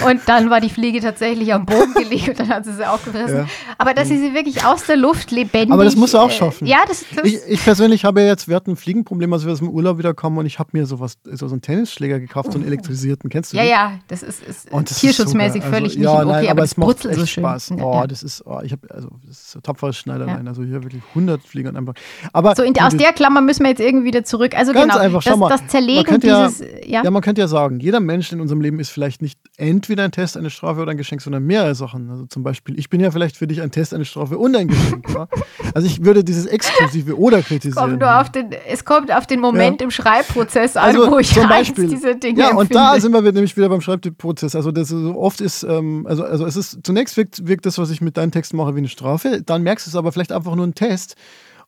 und dann war die Fliege tatsächlich am Boden gelegt und dann hat sie sie aufgefressen. Ja. Aber dass sie sie wirklich aus der Luft lebendig. Aber das musst du auch äh, schaffen. Ja, das, das Ich, ich persönlich habe ja jetzt, wir hatten ein Fliegenproblem, als wir aus dem Urlaub wiederkommen und ich habe mir sowas, so einen Tennisschläger gekauft, so einen elektrisierten. Kennst du ja, den? ja, das ist, ist Und das ist tierschutzmäßig so geil. völlig also, nicht ja, okay, nein, aber, aber das es macht so schön. Spaß. Ja, Oh, das ist, oh, ich habe, also, das ist so tapferes Schneiderlein. Ja. Also hier wirklich 100 Fliegern einfach. Aber So, in, aus der Klammer müssen wir jetzt irgendwie wieder zurück. Also Ganz genau, einfach, schau das, mal. das Zerlegen könnte ja- dieses, ja, Ja, man könnte ja sagen, jeder Mensch in unserem Leben ist vielleicht nicht entweder ein Test, eine Strafe oder ein Geschenk, sondern mehrere Sachen. Also zum Beispiel, ich bin ja vielleicht für dich ein Test, eine Strafe und ein Geschenk. ja? Also ich würde dieses exklusive oder kritisieren. kommt den, es kommt auf den Moment im Schreibprozess an, Also wo ich zum Beispiel, dieser Dinge ja, und empfinde. da sind wir nämlich wieder beim Schreibprozess. Also das ist, so oft ist, ähm, also, also es ist, zunächst wirkt, wirkt das, was ich mit deinen Texten mache, wie eine Strafe. Dann merkst du es aber vielleicht einfach nur ein Test.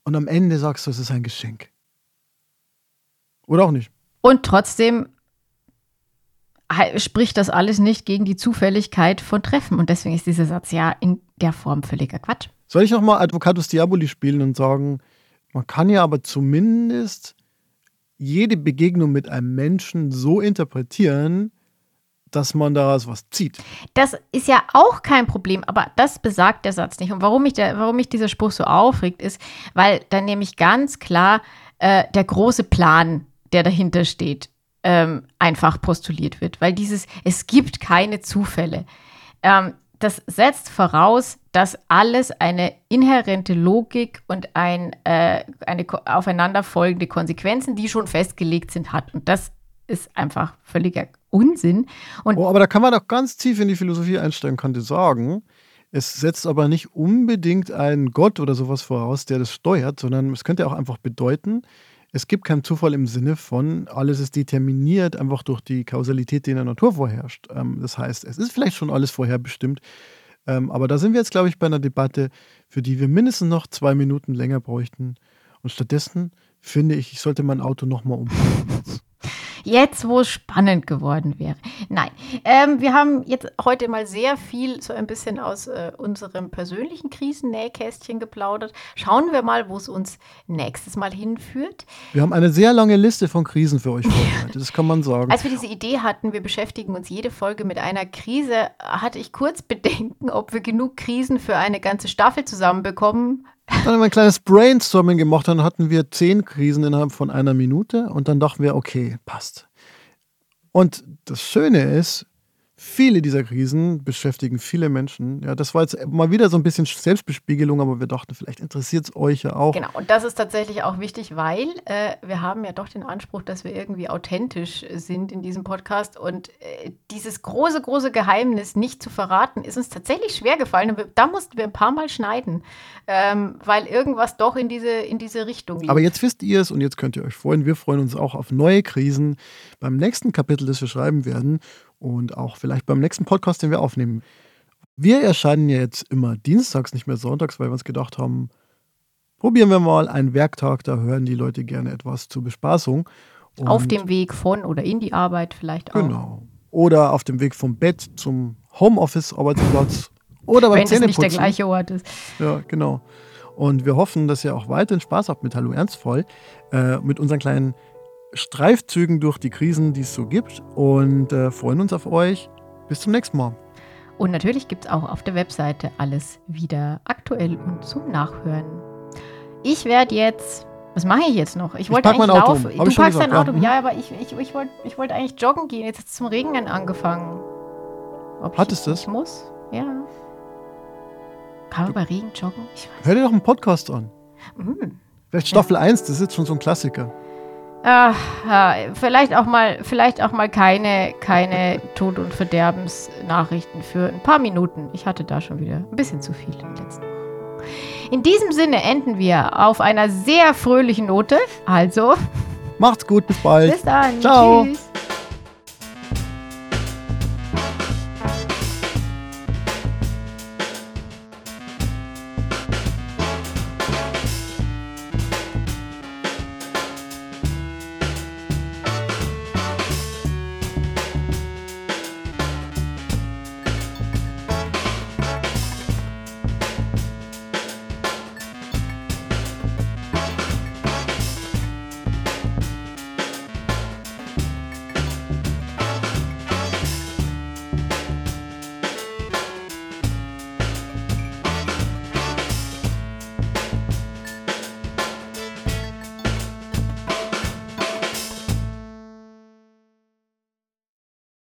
Und am Ende sagst du, es ist ein Geschenk. Oder auch nicht. Und trotzdem spricht das alles nicht gegen die Zufälligkeit von Treffen. Und deswegen ist dieser Satz ja in der Form völliger Quatsch. Soll ich nochmal Advocatus Diaboli spielen und sagen, man kann ja aber zumindest jede Begegnung mit einem Menschen so interpretieren, dass man daraus was zieht. Das ist ja auch kein Problem, aber das besagt der Satz nicht. Und warum mich, der, warum mich dieser Spruch so aufregt, ist, weil dann nämlich ganz klar äh, der große Plan, der dahinter steht, ähm, einfach postuliert wird. Weil dieses, es gibt keine Zufälle. Ähm, das setzt voraus, dass alles eine inhärente Logik und ein, äh, eine aufeinanderfolgende Konsequenzen, die schon festgelegt sind, hat. Und das ist einfach völliger Unsinn. Und Oh, aber da kann man auch ganz tief in die Philosophie einsteigen, könnte sagen, es setzt aber nicht unbedingt einen Gott oder sowas voraus, der das steuert, sondern es könnte auch einfach bedeuten, es gibt keinen Zufall im Sinne von, alles ist determiniert einfach durch die Kausalität, die in der Natur vorherrscht. Ähm, das heißt, es ist vielleicht schon alles vorherbestimmt, ähm, aber da sind wir jetzt, glaube ich, bei einer Debatte, für die wir mindestens noch zwei Minuten länger bräuchten. Und stattdessen finde ich, ich sollte mein Auto nochmal umbauen. Jetzt. Wo es spannend geworden wäre. Nein, ähm, wir haben jetzt heute mal sehr viel so ein bisschen aus äh, unserem persönlichen Krisennähkästchen geplaudert. Schauen wir mal, wo es uns nächstes Mal hinführt. Wir haben eine sehr lange Liste von Krisen für euch vorbereitet, das kann man sagen. Als wir diese Idee hatten, wir beschäftigen uns jede Folge mit einer Krise, hatte ich kurz Bedenken, ob wir genug Krisen für eine ganze Staffel zusammenbekommen. Dann haben wir ein kleines Brainstorming gemacht, dann hatten wir zehn Krisen innerhalb von einer Minute und dann dachten wir, okay, passt. Und das Schöne ist, viele dieser Krisen beschäftigen viele Menschen. Ja, das war jetzt mal wieder so ein bisschen Selbstbespiegelung, aber wir dachten, vielleicht interessiert es euch ja auch. Genau, und das ist tatsächlich auch wichtig, weil äh, wir haben ja doch den Anspruch, dass wir irgendwie authentisch sind in diesem Podcast. Und äh, dieses große, große Geheimnis nicht zu verraten, ist uns tatsächlich schwer gefallen. Und wir, da mussten wir ein paar Mal schneiden, ähm, weil irgendwas doch in diese, in diese Richtung lief. Aber jetzt wisst ihr es und jetzt könnt ihr euch freuen. Wir freuen uns auch auf neue Krisen beim nächsten Kapitel, das wir schreiben werden. Und auch vielleicht beim nächsten Podcast, den wir aufnehmen. Wir erscheinen ja jetzt immer dienstags, nicht mehr sonntags, weil wir uns gedacht haben, probieren wir mal einen Werktag, da hören die Leute gerne etwas zur Bespaßung. Und auf dem Weg von oder in die Arbeit vielleicht auch. Genau. Oder auf dem Weg vom Bett zum Homeoffice-Arbeitsplatz. Oder beim Wenn es nicht der gleiche Ort ist. Ja, genau. Und wir hoffen, dass ihr auch weiterhin Spaß habt mit Hallo Ernstvoll, äh, mit unseren kleinen Streifzügen durch die Krisen, die es so gibt. Und äh, freuen uns auf euch. Bis zum nächsten Mal. Und natürlich gibt es auch auf der Webseite alles wieder aktuell und zum Nachhören. Ich werde jetzt. Was mache ich jetzt noch? Ich wollte eigentlich laufen. Du packst dein Auto. Ja, ja aber ich, ich, ich wollte ich wollt eigentlich joggen gehen. Jetzt hat es zum Regnen angefangen. Ob Hattest du das? Ich muss? Ja. Kann man bei Regen joggen? Hör dir doch einen Podcast an. Mhm. Vielleicht Staffel ja. 1, das ist jetzt schon so ein Klassiker. Ach, vielleicht auch mal, vielleicht auch mal keine, keine Tod- und Verderbensnachrichten für ein paar Minuten. Ich hatte da schon wieder ein bisschen zu viel im letzten In diesem Sinne enden wir auf einer sehr fröhlichen Note. Also. Macht's gut, bis bald. Bis dann. Ciao. Tschüss.